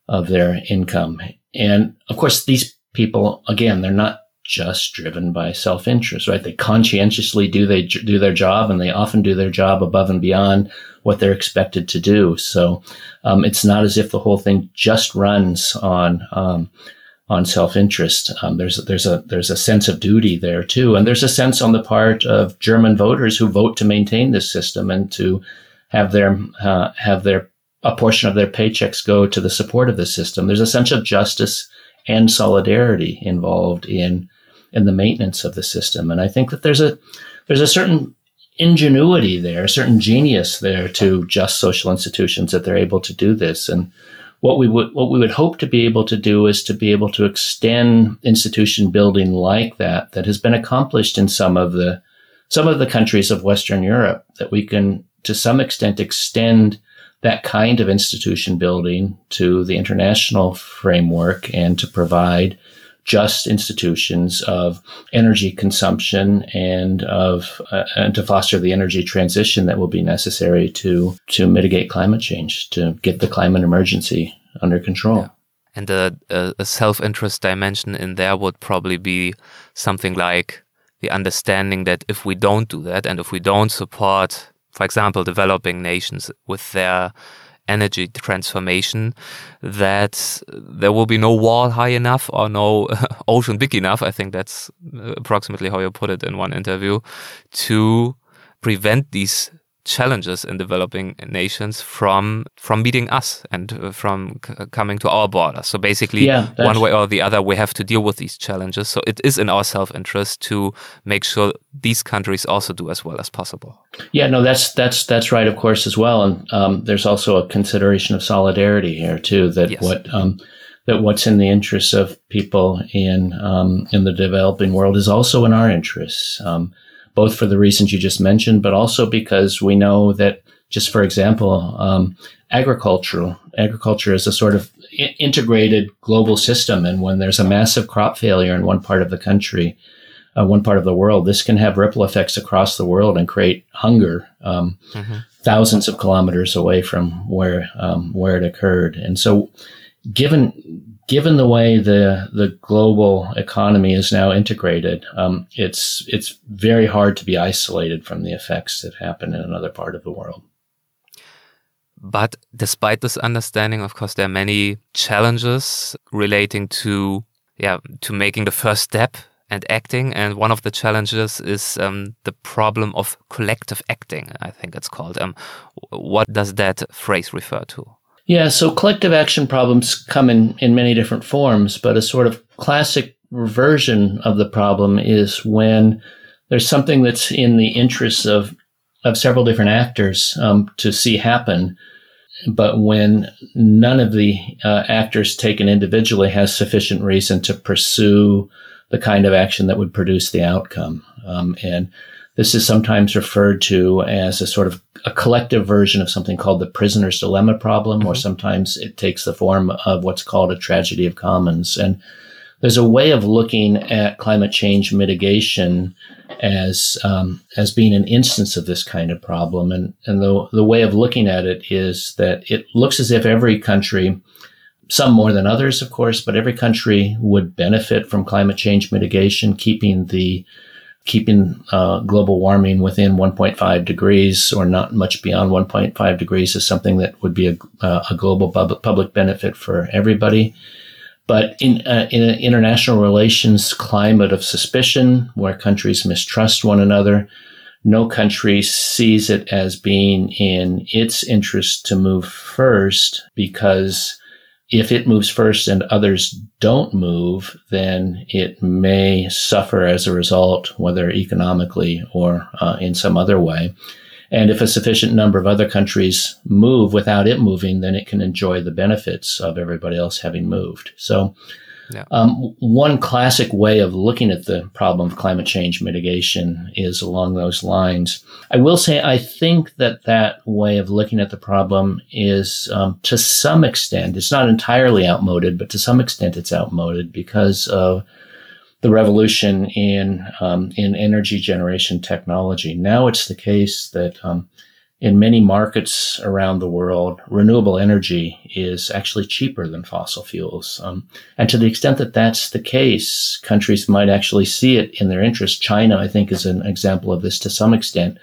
of their income. And of course, these people again, they're not just driven by self interest, right? They conscientiously do they do their job, and they often do their job above and beyond what they're expected to do. So um, it's not as if the whole thing just runs on um, on self interest. Um, there's there's a there's a sense of duty there too, and there's a sense on the part of German voters who vote to maintain this system and to have their uh, have their a portion of their paychecks go to the support of the system. There's a sense of justice and solidarity involved in in the maintenance of the system. And I think that there's a there's a certain ingenuity there, a certain genius there to just social institutions that they're able to do this. And what we would what we would hope to be able to do is to be able to extend institution building like that that has been accomplished in some of the some of the countries of Western Europe that we can to some extent extend that kind of institution building to the international framework and to provide just institutions of energy consumption and of uh, and to foster the energy transition that will be necessary to to mitigate climate change to get the climate emergency under control. Yeah. And a, a self-interest dimension in there would probably be something like the understanding that if we don't do that and if we don't support, for example, developing nations with their energy transformation that there will be no wall high enough or no ocean big enough. I think that's approximately how you put it in one interview to prevent these challenges in developing nations from from meeting us and uh, from coming to our borders. So basically, yeah, one way or the other, we have to deal with these challenges. So it is in our self interest to make sure these countries also do as well as possible. Yeah, no, that's that's that's right, of course, as well. And um, there's also a consideration of solidarity here too. That yes. what um, that what's in the interests of people in um, in the developing world is also in our interests, um, both for the reasons you just mentioned, but also because we know that, just for example, um, agricultural agriculture is a sort of integrated global system, and when there's a massive crop failure in one part of the country, uh, one part of the world, this can have ripple effects across the world and create hunger. Um, mm-hmm. Thousands of kilometers away from where um, where it occurred, and so given given the way the the global economy is now integrated, um, it's it's very hard to be isolated from the effects that happen in another part of the world. But despite this understanding, of course, there are many challenges relating to yeah to making the first step and acting. And one of the challenges is um, the problem of collective acting. I think it's called. Um, what does that phrase refer to? Yeah, so collective action problems come in, in many different forms, but a sort of classic version of the problem is when there's something that's in the interests of of several different actors um, to see happen, but when none of the uh, actors taken individually has sufficient reason to pursue the kind of action that would produce the outcome, um, and this is sometimes referred to as a sort of a collective version of something called the prisoner's dilemma problem, mm-hmm. or sometimes it takes the form of what's called a tragedy of commons. And there's a way of looking at climate change mitigation as um, as being an instance of this kind of problem, and and the the way of looking at it is that it looks as if every country, some more than others, of course, but every country would benefit from climate change mitigation, keeping the keeping uh, global warming within 1.5 degrees or not much beyond 1.5 degrees is something that would be a, uh, a global pub- public benefit for everybody. But in, uh, in an international relations climate of suspicion, where countries mistrust one another, no country sees it as being in its interest to move first because if it moves first and others don't move, then it may suffer as a result, whether economically or uh, in some other way. And if a sufficient number of other countries move without it moving, then it can enjoy the benefits of everybody else having moved. So yeah. Um, one classic way of looking at the problem of climate change mitigation is along those lines. I will say I think that that way of looking at the problem is, um, to some extent, it's not entirely outmoded, but to some extent it's outmoded because of the revolution in um, in energy generation technology. Now it's the case that um, in many markets around the world, renewable energy is actually cheaper than fossil fuels. Um, and to the extent that that's the case, countries might actually see it in their interest. China, I think, is an example of this to some extent.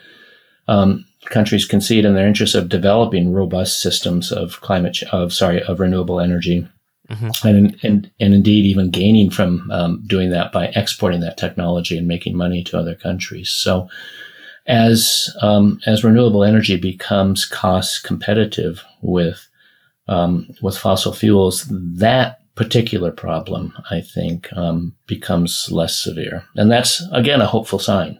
Um, countries can see it in their interest of developing robust systems of climate, of sorry, of renewable energy. Mm-hmm. And, and, and indeed even gaining from um, doing that by exporting that technology and making money to other countries. So, as um, as renewable energy becomes cost competitive with um, with fossil fuels, that particular problem, I think, um, becomes less severe, and that's again a hopeful sign.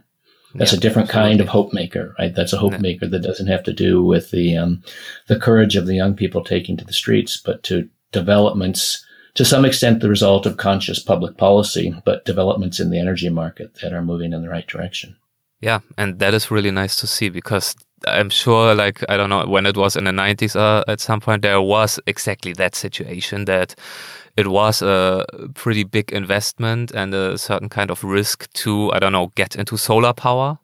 That's yeah, a different absolutely. kind of hope maker, right? That's a hope yeah. maker that doesn't have to do with the um, the courage of the young people taking to the streets, but to developments to some extent the result of conscious public policy, but developments in the energy market that are moving in the right direction. Yeah, and that is really nice to see because I'm sure, like, I don't know, when it was in the 90s, uh, at some point, there was exactly that situation that it was a pretty big investment and a certain kind of risk to, I don't know, get into solar power.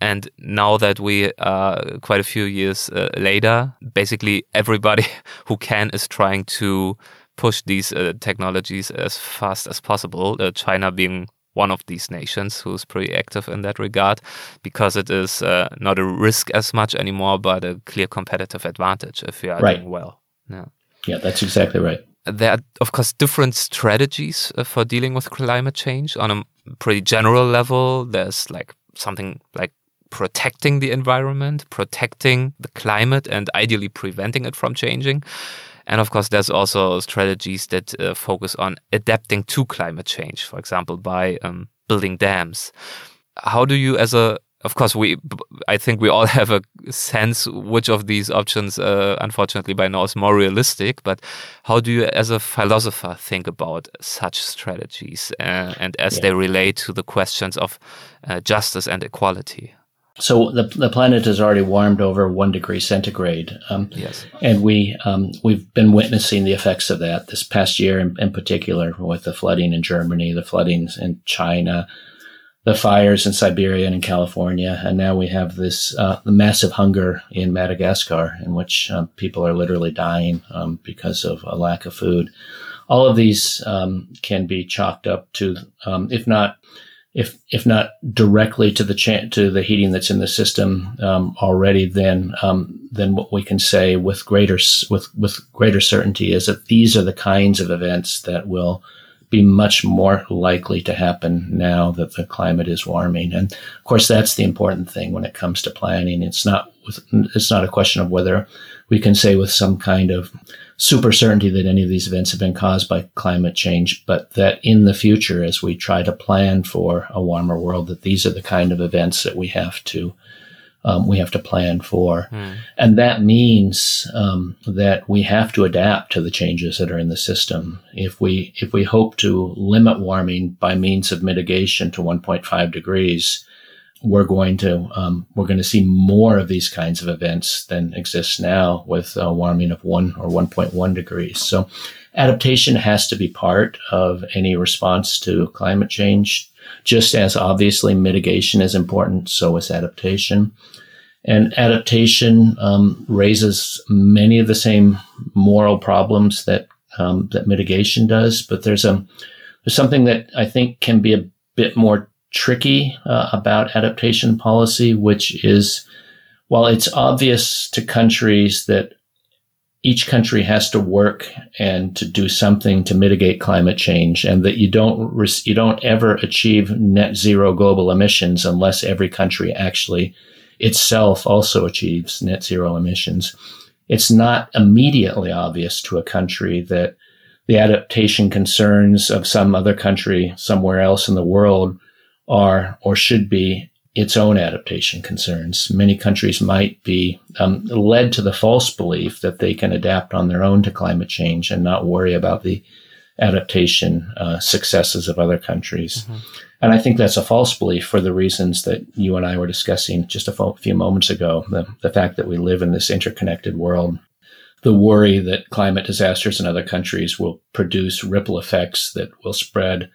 And now that we are quite a few years uh, later, basically everybody who can is trying to push these uh, technologies as fast as possible. Uh, China being one of these nations who's pretty active in that regard because it is uh, not a risk as much anymore, but a clear competitive advantage if you are right. doing well. Yeah. Yeah, that's exactly right. There are, of course, different strategies uh, for dealing with climate change on a pretty general level. There's like something like protecting the environment, protecting the climate, and ideally preventing it from changing. And of course, there's also strategies that uh, focus on adapting to climate change, for example, by um, building dams. How do you, as a of course, we, I think we all have a sense which of these options, uh, unfortunately, by now is more realistic. But how do you, as a philosopher, think about such strategies uh, and as yeah. they relate to the questions of uh, justice and equality? So the the planet has already warmed over one degree centigrade. Um, yes, and we um, we've been witnessing the effects of that this past year, in, in, particular, with the flooding in Germany, the floodings in China, the fires in Siberia and in California, and now we have this uh, massive hunger in Madagascar, in which um, people are literally dying um, because of a lack of food. All of these um, can be chalked up to, um, if not if if not directly to the cha- to the heating that's in the system um, already, then um, then what we can say with greater with with greater certainty is that these are the kinds of events that will be much more likely to happen now that the climate is warming. And of course, that's the important thing when it comes to planning. It's not it's not a question of whether we can say with some kind of super certainty that any of these events have been caused by climate change, but that in the future, as we try to plan for a warmer world, that these are the kind of events that we have to um, we have to plan for, mm. and that means um, that we have to adapt to the changes that are in the system. If we if we hope to limit warming by means of mitigation to 1.5 degrees, we're going to um, we're going to see more of these kinds of events than exists now with a warming of one or 1.1 degrees. So adaptation has to be part of any response to climate change. Just as obviously mitigation is important, so is adaptation. And adaptation um, raises many of the same moral problems that um, that mitigation does, but there's a there's something that I think can be a bit more tricky uh, about adaptation policy, which is while it's obvious to countries that each country has to work and to do something to mitigate climate change and that you don't you don't ever achieve net zero global emissions unless every country actually itself also achieves net zero emissions it's not immediately obvious to a country that the adaptation concerns of some other country somewhere else in the world are or should be its own adaptation concerns. Many countries might be um, led to the false belief that they can adapt on their own to climate change and not worry about the adaptation uh, successes of other countries. Mm-hmm. And I think that's a false belief for the reasons that you and I were discussing just a few moments ago. The, the fact that we live in this interconnected world, the worry that climate disasters in other countries will produce ripple effects that will spread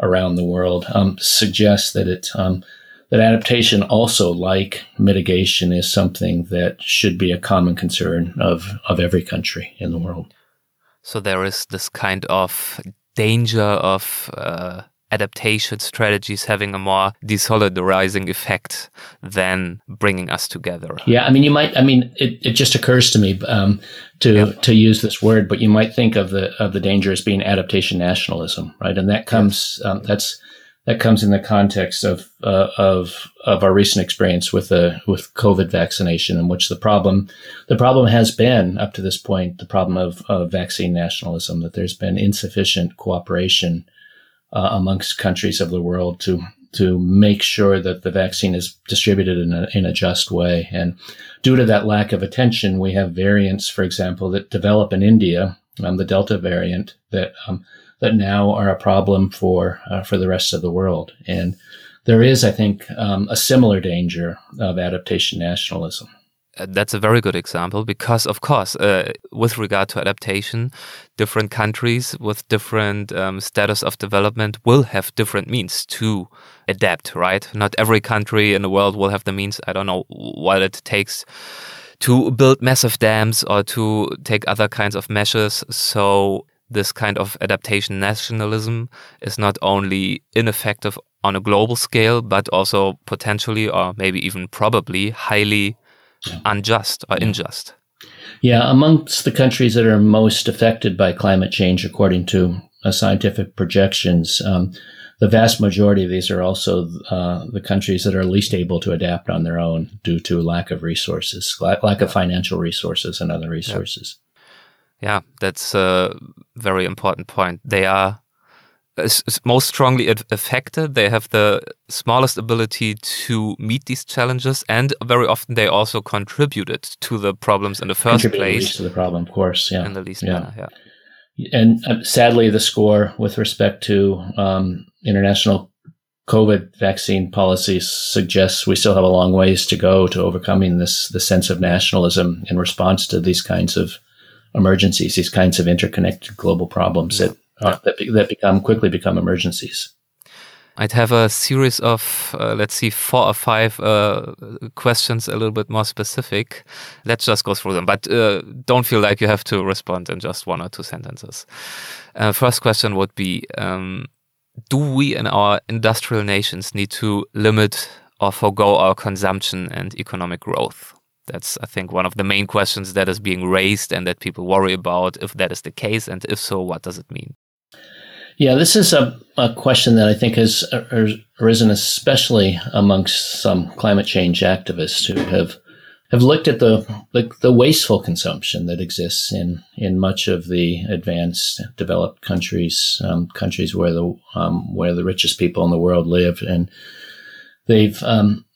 around the world um, suggests that it um, that adaptation also like mitigation is something that should be a common concern of of every country in the world. So there is this kind of danger of uh, adaptation strategies having a more desolidarizing effect than bringing us together. Yeah, I mean, you might. I mean, it, it just occurs to me um, to yep. to use this word, but you might think of the of the danger as being adaptation nationalism, right? And that comes yes. um, that's that comes in the context of uh, of of our recent experience with the with COVID vaccination, in which the problem the problem has been up to this point the problem of, of vaccine nationalism that there's been insufficient cooperation uh, amongst countries of the world to to make sure that the vaccine is distributed in a, in a just way. And due to that lack of attention, we have variants, for example, that develop in India, um, the Delta variant, that um, that now are a problem for uh, for the rest of the world. And there is, I think, um, a similar danger of adaptation nationalism. Uh, that's a very good example because, of course, uh, with regard to adaptation, different countries with different um, status of development will have different means to adapt, right? Not every country in the world will have the means. I don't know what it takes to build massive dams or to take other kinds of measures. So, this kind of adaptation nationalism is not only ineffective on a global scale, but also potentially or maybe even probably highly. Unjust or yeah. unjust. Yeah, amongst the countries that are most affected by climate change, according to uh, scientific projections, um, the vast majority of these are also uh, the countries that are least able to adapt on their own due to lack of resources, lack, lack of financial resources and other resources. Yeah, that's a very important point. They are most strongly affected. They have the smallest ability to meet these challenges, and very often they also contributed to the problems in the first place. To the problem, of course, yeah, in the least yeah. manner, yeah. And uh, sadly, the score with respect to um, international COVID vaccine policies suggests we still have a long ways to go to overcoming this the sense of nationalism in response to these kinds of emergencies, these kinds of interconnected global problems that uh, that, that become quickly become emergencies. I'd have a series of, uh, let's see, four or five uh, questions a little bit more specific. Let's just go through them, but uh, don't feel like you have to respond in just one or two sentences. Uh, first question would be um, Do we in our industrial nations need to limit or forego our consumption and economic growth? That's, I think, one of the main questions that is being raised and that people worry about if that is the case. And if so, what does it mean? Yeah, this is a, a question that I think has arisen especially amongst some climate change activists who have have looked at the, the, the wasteful consumption that exists in in much of the advanced developed countries, um, countries where the um, where the richest people in the world live, and they've um,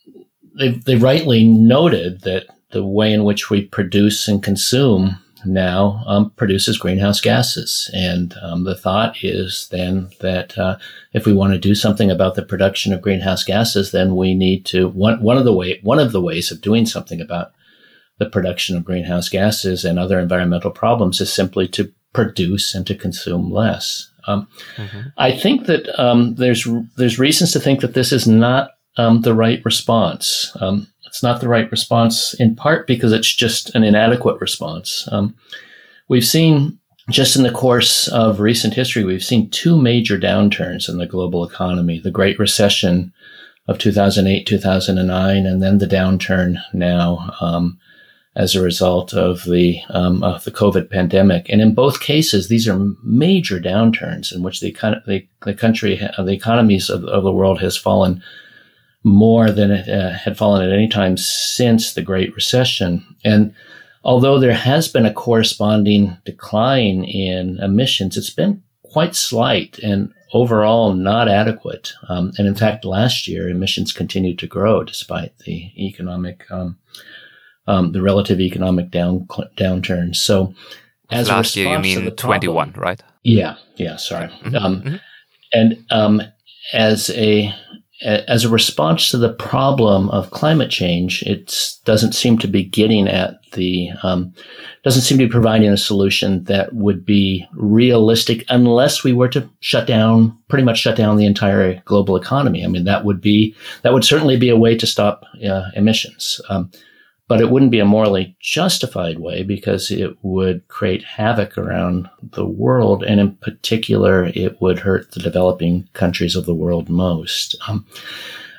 they've they rightly noted that the way in which we produce and consume now um, produces greenhouse gases. And um, the thought is then that uh, if we want to do something about the production of greenhouse gases, then we need to one one of the way one of the ways of doing something about the production of greenhouse gases and other environmental problems is simply to produce and to consume less. Um, mm-hmm. I think that um, there's there's reasons to think that this is not um, the right response. It's not the right response in part because it's just an inadequate response. Um, we've seen just in the course of recent history, we've seen two major downturns in the global economy: the Great Recession of 2008, 2009, and then the downturn now um, as a result of the um, of the COVID pandemic. And in both cases, these are major downturns in which the the, the country, the economies of, of the world has fallen more than it uh, had fallen at any time since the Great Recession. And although there has been a corresponding decline in emissions, it's been quite slight and overall not adequate. Um, and in fact, last year emissions continued to grow despite the economic, um, um, the relative economic down downturn. So, as last year, you mean twenty one, right? Yeah, yeah. Sorry. Mm-hmm. Um, mm-hmm. And um, as a as a response to the problem of climate change, it doesn't seem to be getting at the, um, doesn't seem to be providing a solution that would be realistic unless we were to shut down, pretty much shut down the entire global economy. I mean, that would be, that would certainly be a way to stop uh, emissions. Um, but it wouldn't be a morally justified way because it would create havoc around the world. And in particular, it would hurt the developing countries of the world most. Um,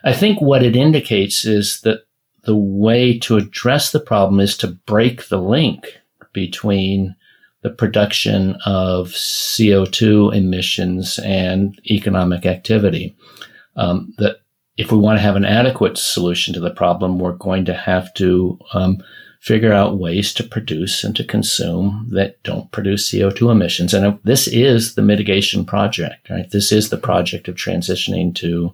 I think what it indicates is that the way to address the problem is to break the link between the production of CO2 emissions and economic activity. Um, that if we want to have an adequate solution to the problem, we're going to have to um, figure out ways to produce and to consume that don't produce CO2 emissions. And this is the mitigation project, right? This is the project of transitioning to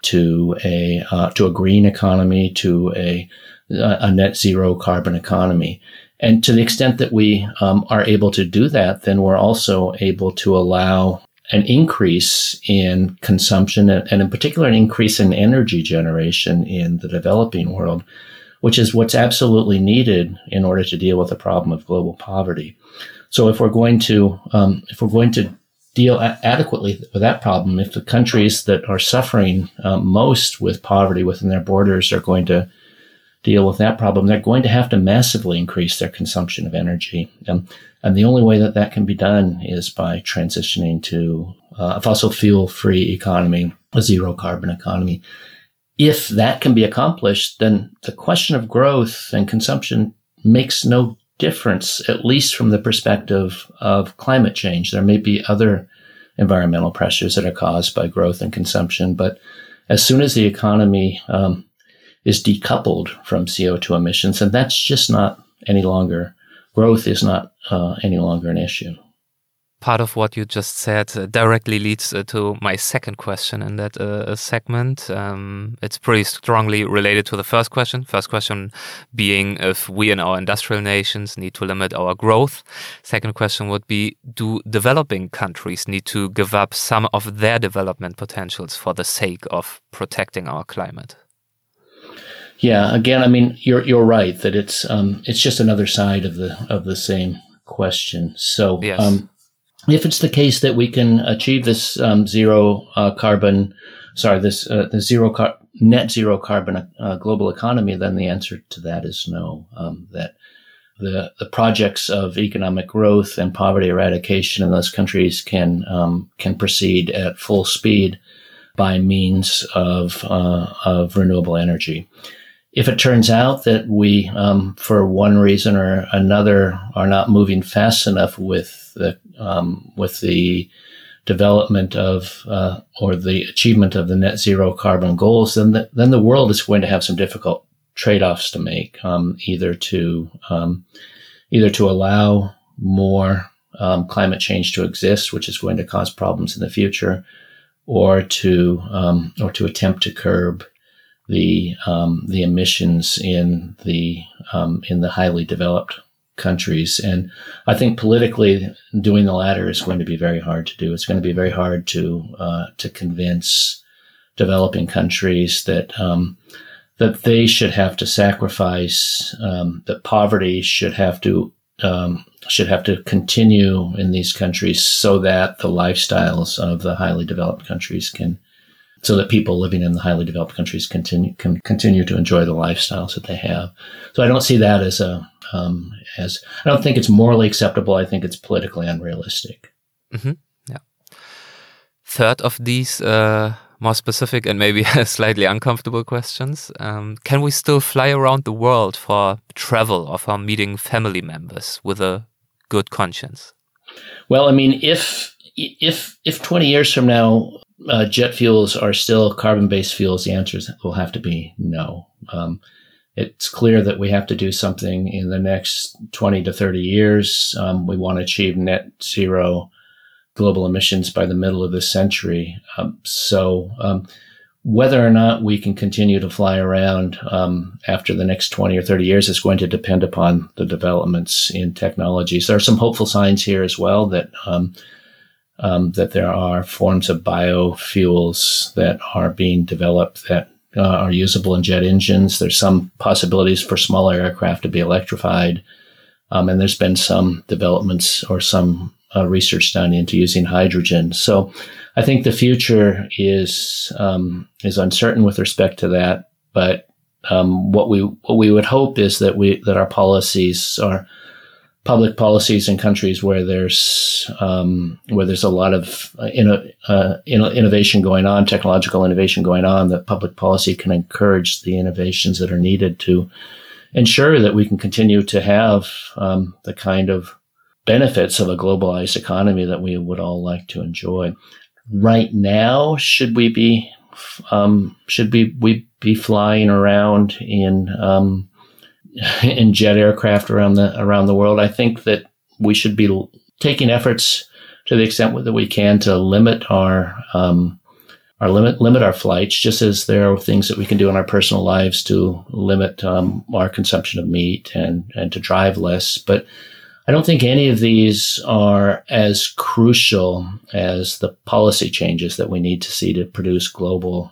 to a uh, to a green economy, to a a net zero carbon economy. And to the extent that we um, are able to do that, then we're also able to allow an increase in consumption and in particular an increase in energy generation in the developing world, which is what's absolutely needed in order to deal with the problem of global poverty. So if we're going to, um, if we're going to deal a- adequately with that problem, if the countries that are suffering um, most with poverty within their borders are going to deal with that problem, they're going to have to massively increase their consumption of energy. Um, and the only way that that can be done is by transitioning to uh, a fossil fuel free economy, a zero carbon economy. If that can be accomplished, then the question of growth and consumption makes no difference, at least from the perspective of climate change. There may be other environmental pressures that are caused by growth and consumption. But as soon as the economy um, is decoupled from CO2 emissions, and that's just not any longer, growth is not uh, any longer an issue part of what you just said uh, directly leads uh, to my second question in that uh, segment. Um, it's pretty strongly related to the first question. First question being if we in our industrial nations need to limit our growth. Second question would be do developing countries need to give up some of their development potentials for the sake of protecting our climate? Yeah, again, I mean, you're you're right that it's um, it's just another side of the of the same question. So, yes. um, if it's the case that we can achieve this um, zero uh, carbon, sorry, this uh, the zero car- net zero carbon uh, global economy, then the answer to that is no. Um, that the the projects of economic growth and poverty eradication in those countries can um, can proceed at full speed by means of uh, of renewable energy. If it turns out that we, um, for one reason or another, are not moving fast enough with the um, with the development of uh, or the achievement of the net zero carbon goals, then the, then the world is going to have some difficult trade-offs to make, um, either to um, either to allow more um, climate change to exist, which is going to cause problems in the future, or to um, or to attempt to curb the um, the emissions in the in the highly developed countries. And I think politically doing the latter is going to be very hard to do. It's going to be very hard to uh, to convince developing countries that um, that they should have to sacrifice, um, that poverty should have to um, should have to continue in these countries so that the lifestyles of the highly developed countries can so that people living in the highly developed countries continue can continue to enjoy the lifestyles that they have. So I don't see that as a um, as I don't think it's morally acceptable. I think it's politically unrealistic. Mm-hmm. Yeah. Third of these uh, more specific and maybe slightly uncomfortable questions: um, Can we still fly around the world for travel or for meeting family members with a good conscience? Well, I mean, if if if 20 years from now uh, jet fuels are still carbon based fuels, the answer will have to be no. Um, it's clear that we have to do something in the next 20 to 30 years. Um, we want to achieve net zero global emissions by the middle of this century. Um, so, um, whether or not we can continue to fly around um, after the next 20 or 30 years is going to depend upon the developments in technologies. There are some hopeful signs here as well that um, that there are forms of biofuels that are being developed that uh, are usable in jet engines. There's some possibilities for smaller aircraft to be electrified. Um, and there's been some developments or some uh, research done into using hydrogen. So I think the future is um, is uncertain with respect to that. But um, what we what we would hope is that we that our policies are public policies in countries where there's um, where there's a lot of uh, uh, innovation going on, technological innovation going on, that public policy can encourage the innovations that are needed to ensure that we can continue to have um, the kind of benefits of a globalized economy that we would all like to enjoy. Right now, should we be um, should we, we be flying around in um, in jet aircraft around the around the world. I think that we should be taking efforts to the extent that we can to limit our um, our limit limit our flights, just as there are things that we can do in our personal lives to limit um, our consumption of meat and and to drive less. But I don't think any of these are as crucial as the policy changes that we need to see to produce global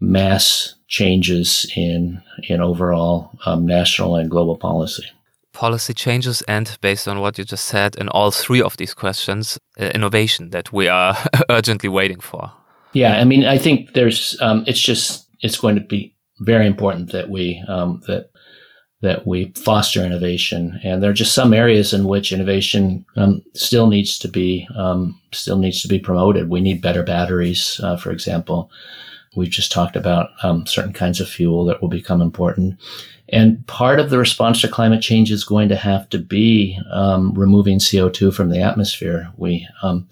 mass changes in in overall um, national and global policy. Policy changes, and based on what you just said, in all three of these questions, uh, innovation that we are urgently waiting for. Yeah, I mean, I think there's. Um, it's just it's going to be very important that we um, that that we foster innovation, and there are just some areas in which innovation um, still needs to be um, still needs to be promoted. We need better batteries, uh, for example. We've just talked about um, certain kinds of fuel that will become important. And part of the response to climate change is going to have to be um, removing CO2 from the atmosphere. We um,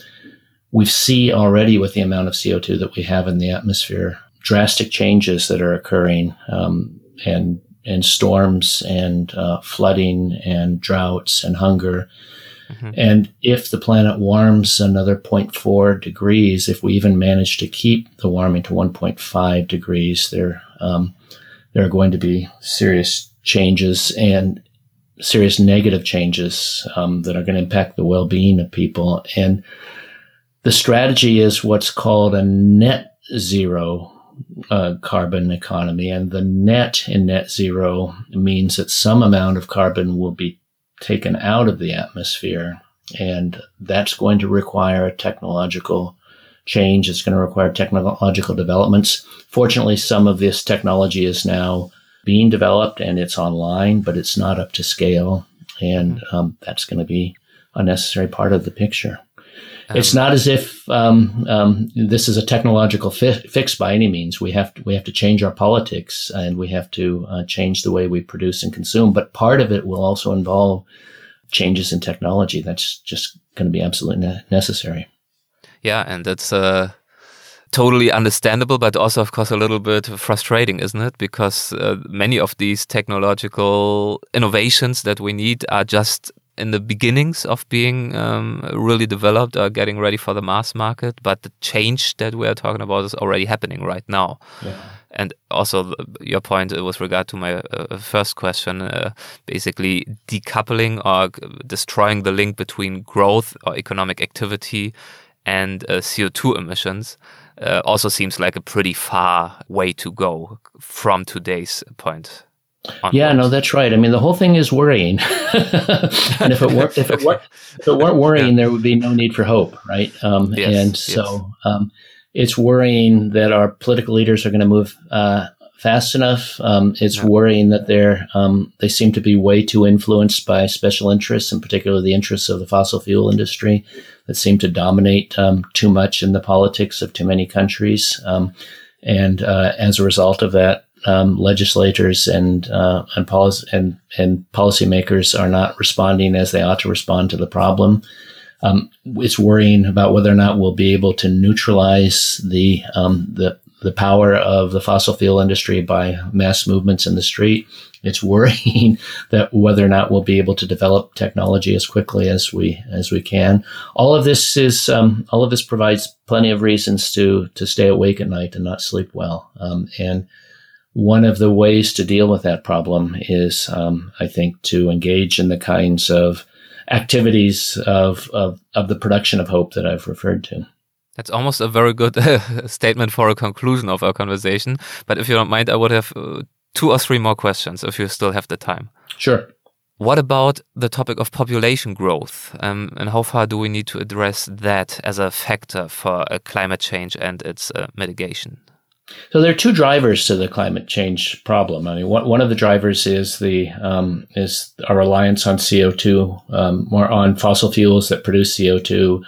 we see already with the amount of CO2 that we have in the atmosphere, drastic changes that are occurring, um, and and storms and uh, flooding and droughts and hunger. Mm-hmm. And if the planet warms another 0.4 degrees, if we even manage to keep the warming to 1.5 degrees, there um, there are going to be serious changes and serious negative changes um, that are going to impact the well-being of people. And the strategy is what's called a net zero uh, carbon economy, and the net in net zero means that some amount of carbon will be taken out of the atmosphere, and that's going to require a technological change. It's going to require technological developments. Fortunately, some of this technology is now being developed and it's online, but it's not up to scale, and um, that's going to be a necessary part of the picture. Um, it's not as if um, um, this is a technological fi- fix by any means. We have to we have to change our politics and we have to uh, change the way we produce and consume. But part of it will also involve changes in technology. That's just going to be absolutely ne- necessary. Yeah, and that's uh, totally understandable, but also, of course, a little bit frustrating, isn't it? Because uh, many of these technological innovations that we need are just in the beginnings of being um, really developed or getting ready for the mass market, but the change that we are talking about is already happening right now. Yeah. And also, your point with regard to my uh, first question, uh, basically decoupling or destroying the link between growth or economic activity and uh, CO2 emissions uh, also seems like a pretty far way to go from today's point. Yeah, no, that's right. I mean, the whole thing is worrying, and if it were if it if it weren't worrying, yeah. there would be no need for hope, right? Um, yes, and so yes. um, it's worrying that our political leaders are going to move uh, fast enough. Um, it's yeah. worrying that they're um, they seem to be way too influenced by special interests, in particular the interests of the fossil fuel industry, that seem to dominate um, too much in the politics of too many countries. Um, and uh, as a result of that, um, legislators and uh, and policy and and policymakers are not responding as they ought to respond to the problem. Um, it's worrying about whether or not we'll be able to neutralize the um, the the power of the fossil fuel industry by mass movements in the street. It's worrying that whether or not we'll be able to develop technology as quickly as we as we can. All of this is um, all of this provides plenty of reasons to to stay awake at night and not sleep well. Um, and one of the ways to deal with that problem is, um, I think, to engage in the kinds of activities of, of, of the production of hope that I've referred to. That's almost a very good uh, statement for a conclusion of our conversation. But if you don't mind, I would have uh, two or three more questions if you still have the time. Sure. What about the topic of population growth? Um, and how far do we need to address that as a factor for uh, climate change and its uh, mitigation? So there are two drivers to the climate change problem. I mean, one, one of the drivers is the um, is our reliance on CO two, um, more on fossil fuels that produce CO two,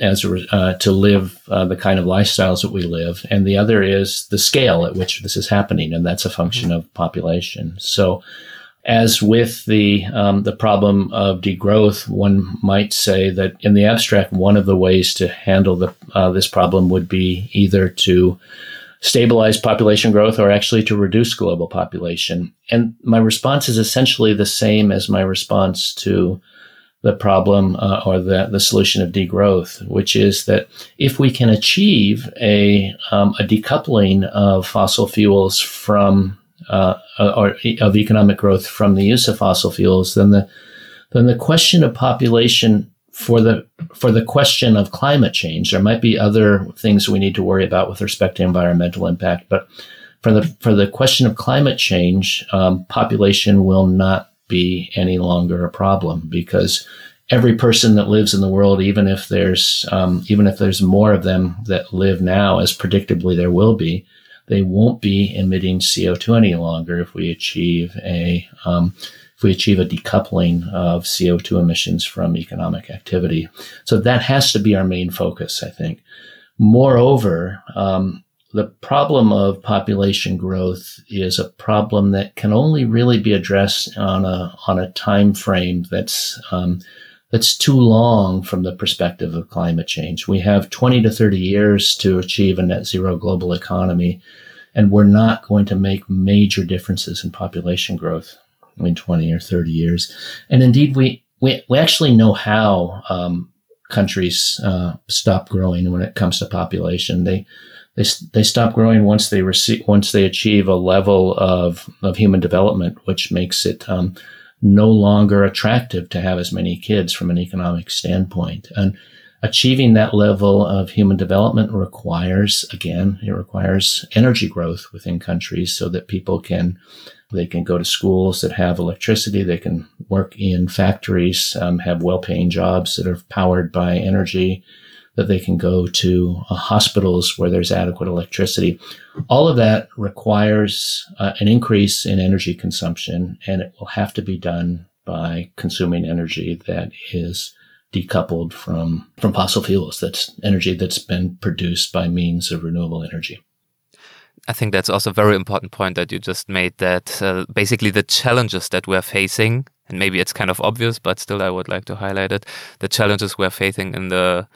as uh, to live uh, the kind of lifestyles that we live, and the other is the scale at which this is happening, and that's a function mm-hmm. of population. So. As with the um, the problem of degrowth, one might say that in the abstract, one of the ways to handle the, uh, this problem would be either to stabilize population growth or actually to reduce global population. And my response is essentially the same as my response to the problem uh, or the, the solution of degrowth, which is that if we can achieve a, um, a decoupling of fossil fuels from uh, or of economic growth from the use of fossil fuels, then the then the question of population for the for the question of climate change, there might be other things we need to worry about with respect to environmental impact, but for the for the question of climate change, um, population will not be any longer a problem because every person that lives in the world, even if there's um, even if there's more of them that live now, as predictably there will be, they won't be emitting CO two any longer if we achieve a um, we achieve a decoupling of CO2 emissions from economic activity. So that has to be our main focus, I think. Moreover, um, the problem of population growth is a problem that can only really be addressed on a on a time frame that's um, that's too long from the perspective of climate change. We have 20 to 30 years to achieve a net zero global economy, and we're not going to make major differences in population growth in 20 or 30 years. And indeed, we, we, we actually know how um, countries uh, stop growing when it comes to population. They they they stop growing once they receive once they achieve a level of of human development, which makes it um, no longer attractive to have as many kids from an economic standpoint. And achieving that level of human development requires, again, it requires energy growth within countries so that people can, they can go to schools that have electricity. They can work in factories, um, have well-paying jobs that are powered by energy that they can go to uh, hospitals where there's adequate electricity. All of that requires uh, an increase in energy consumption, and it will have to be done by consuming energy that is decoupled from, from fossil fuels. That's energy that's been produced by means of renewable energy. I think that's also a very important point that you just made that uh, basically the challenges that we're facing and maybe it's kind of obvious, but still I would like to highlight it. The challenges we're facing in the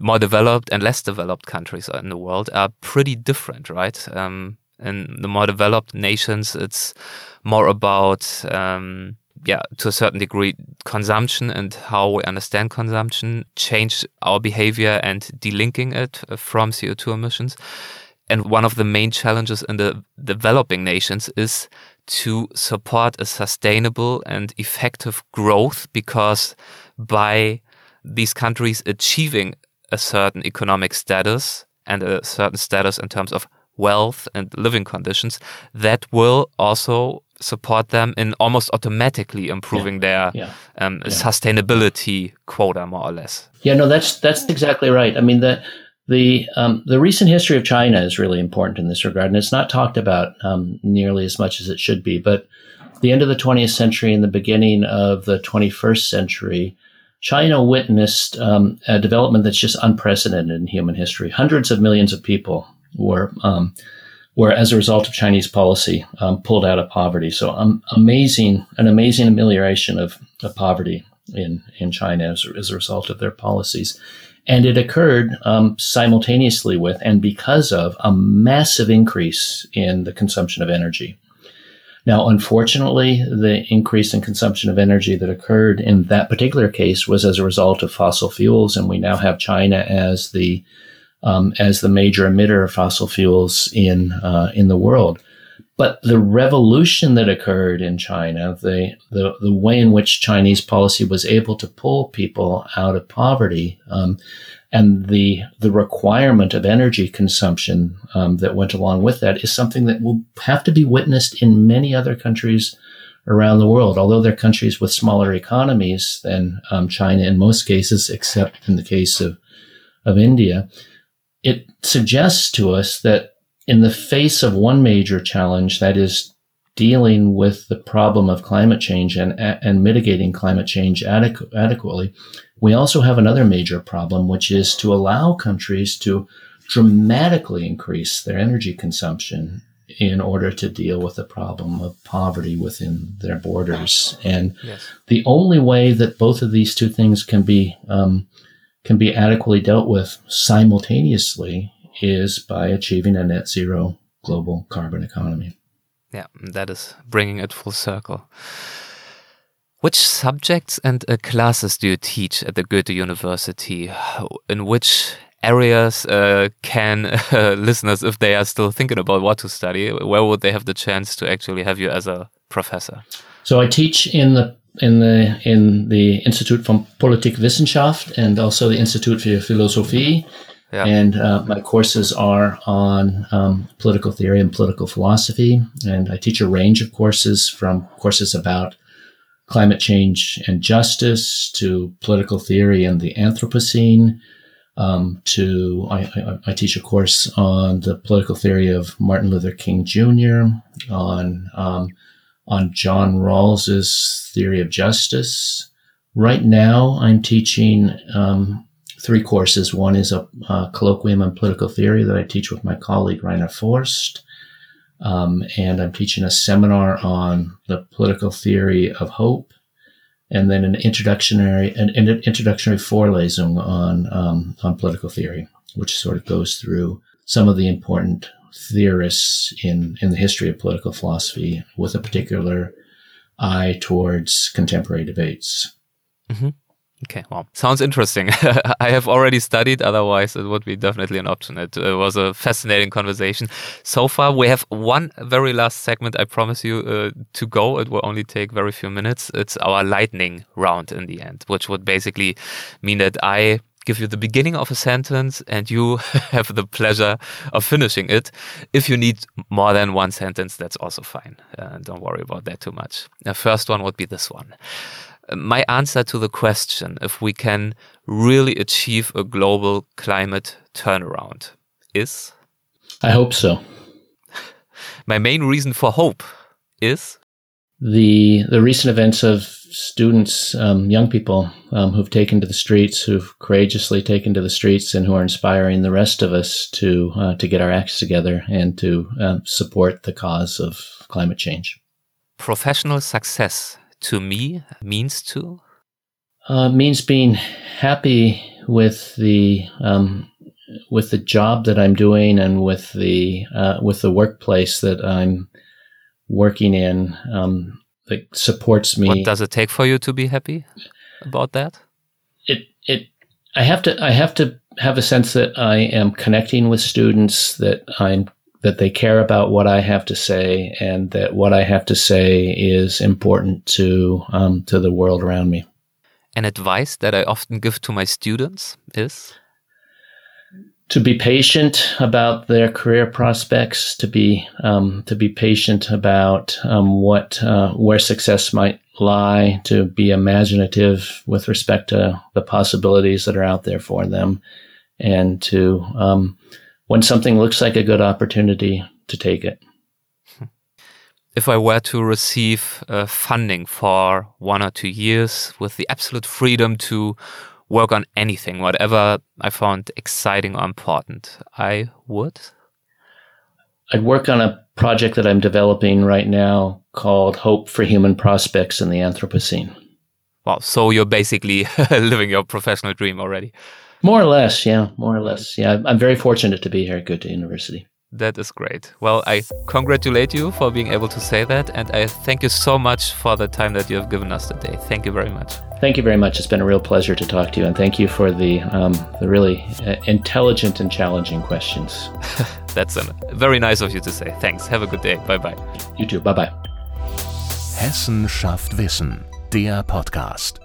more developed and less developed countries in the world are pretty different, right? Um, in the more developed nations, it's more about, um, yeah, to a certain degree, consumption and how we understand consumption, change our behavior and delinking it from CO2 emissions. And one of the main challenges in the developing nations is to support a sustainable and effective growth because by these countries achieving a certain economic status and a certain status in terms of wealth and living conditions, that will also support them in almost automatically improving yeah. their yeah. Um, yeah. sustainability quota, more or less. Yeah, no, that's that's exactly right. I mean, the the um, the recent history of China is really important in this regard, and it's not talked about um, nearly as much as it should be. But the end of the 20th century and the beginning of the 21st century, China witnessed um, a development that's just unprecedented in human history. Hundreds of millions of people were um, were, as a result of Chinese policy, um, pulled out of poverty. So, um, amazing, an amazing amelioration of, of poverty in in China as, as a result of their policies. And it occurred um, simultaneously with and because of a massive increase in the consumption of energy. Now, unfortunately, the increase in consumption of energy that occurred in that particular case was as a result of fossil fuels, and we now have China as the um, as the major emitter of fossil fuels in uh, in the world. But the revolution that occurred in China, the, the, the way in which Chinese policy was able to pull people out of poverty, um, and the the requirement of energy consumption um, that went along with that is something that will have to be witnessed in many other countries around the world. Although they're countries with smaller economies than um, China in most cases, except in the case of of India, it suggests to us that in the face of one major challenge, that is dealing with the problem of climate change and, and mitigating climate change adequ- adequately, we also have another major problem, which is to allow countries to dramatically increase their energy consumption in order to deal with the problem of poverty within their borders. And yes. the only way that both of these two things can be um, can be adequately dealt with simultaneously is by achieving a net zero global carbon economy. Yeah, that is bringing it full circle. Which subjects and uh, classes do you teach at the Goethe University? In which areas uh, can uh, listeners, if they are still thinking about what to study, where would they have the chance to actually have you as a professor? So I teach in the in the in the Institut von Politikwissenschaft and also the Institut für Philosophie yeah. And uh, my courses are on um, political theory and political philosophy. And I teach a range of courses from courses about climate change and justice to political theory and the Anthropocene. Um, to I, I, I, teach a course on the political theory of Martin Luther King Jr. on um, on John Rawls's theory of justice. Right now, I'm teaching um, three courses. One is a, a, colloquium on political theory that I teach with my colleague Rainer Forst. Um, and I'm teaching a seminar on the political theory of hope. and then an introductory an, an introductory Vorlesung on um, on political theory, which sort of goes through some of the important theorists in in the history of political philosophy with a particular eye towards contemporary debates. Mm-hmm. Okay, well, sounds interesting. I have already studied, otherwise, it would be definitely an option. It uh, was a fascinating conversation. So far, we have one very last segment, I promise you, uh, to go. It will only take very few minutes. It's our lightning round in the end, which would basically mean that I give you the beginning of a sentence and you have the pleasure of finishing it. If you need more than one sentence, that's also fine. Uh, don't worry about that too much. The first one would be this one my answer to the question if we can really achieve a global climate turnaround is? I hope so. My main reason for hope is? The, the recent events of students, um, young people um, who've taken to the streets, who've courageously taken to the streets, and who are inspiring the rest of us to uh, to get our acts together and to uh, support the cause of climate change. Professional success to me means to? Uh, means being happy with the um, with the job that I'm doing and with the uh, with the workplace that I'm working in um, that supports me. What does it take for you to be happy about that? It it I have to I have to have a sense that I am connecting with students that I'm that they care about what I have to say and that what I have to say is important to um, to the world around me. An advice that I often give to my students is to be patient about their career prospects, to be um, to be patient about um, what uh, where success might lie, to be imaginative with respect to the possibilities that are out there for them, and to um, when something looks like a good opportunity to take it. If I were to receive uh, funding for one or two years with the absolute freedom to work on anything, whatever I found exciting or important, I would. I'd work on a project that I'm developing right now called Hope for Human Prospects in the Anthropocene. Wow, so you're basically living your professional dream already. More or less, yeah, more or less. Yeah, I'm very fortunate to be here at Goethe University. That is great. Well, I congratulate you for being able to say that, and I thank you so much for the time that you have given us today. Thank you very much. Thank you very much. It's been a real pleasure to talk to you, and thank you for the um, the really uh, intelligent and challenging questions. That's a, very nice of you to say. Thanks. Have a good day. Bye bye. You too. Bye bye. Hessen schafft Wissen, der Podcast.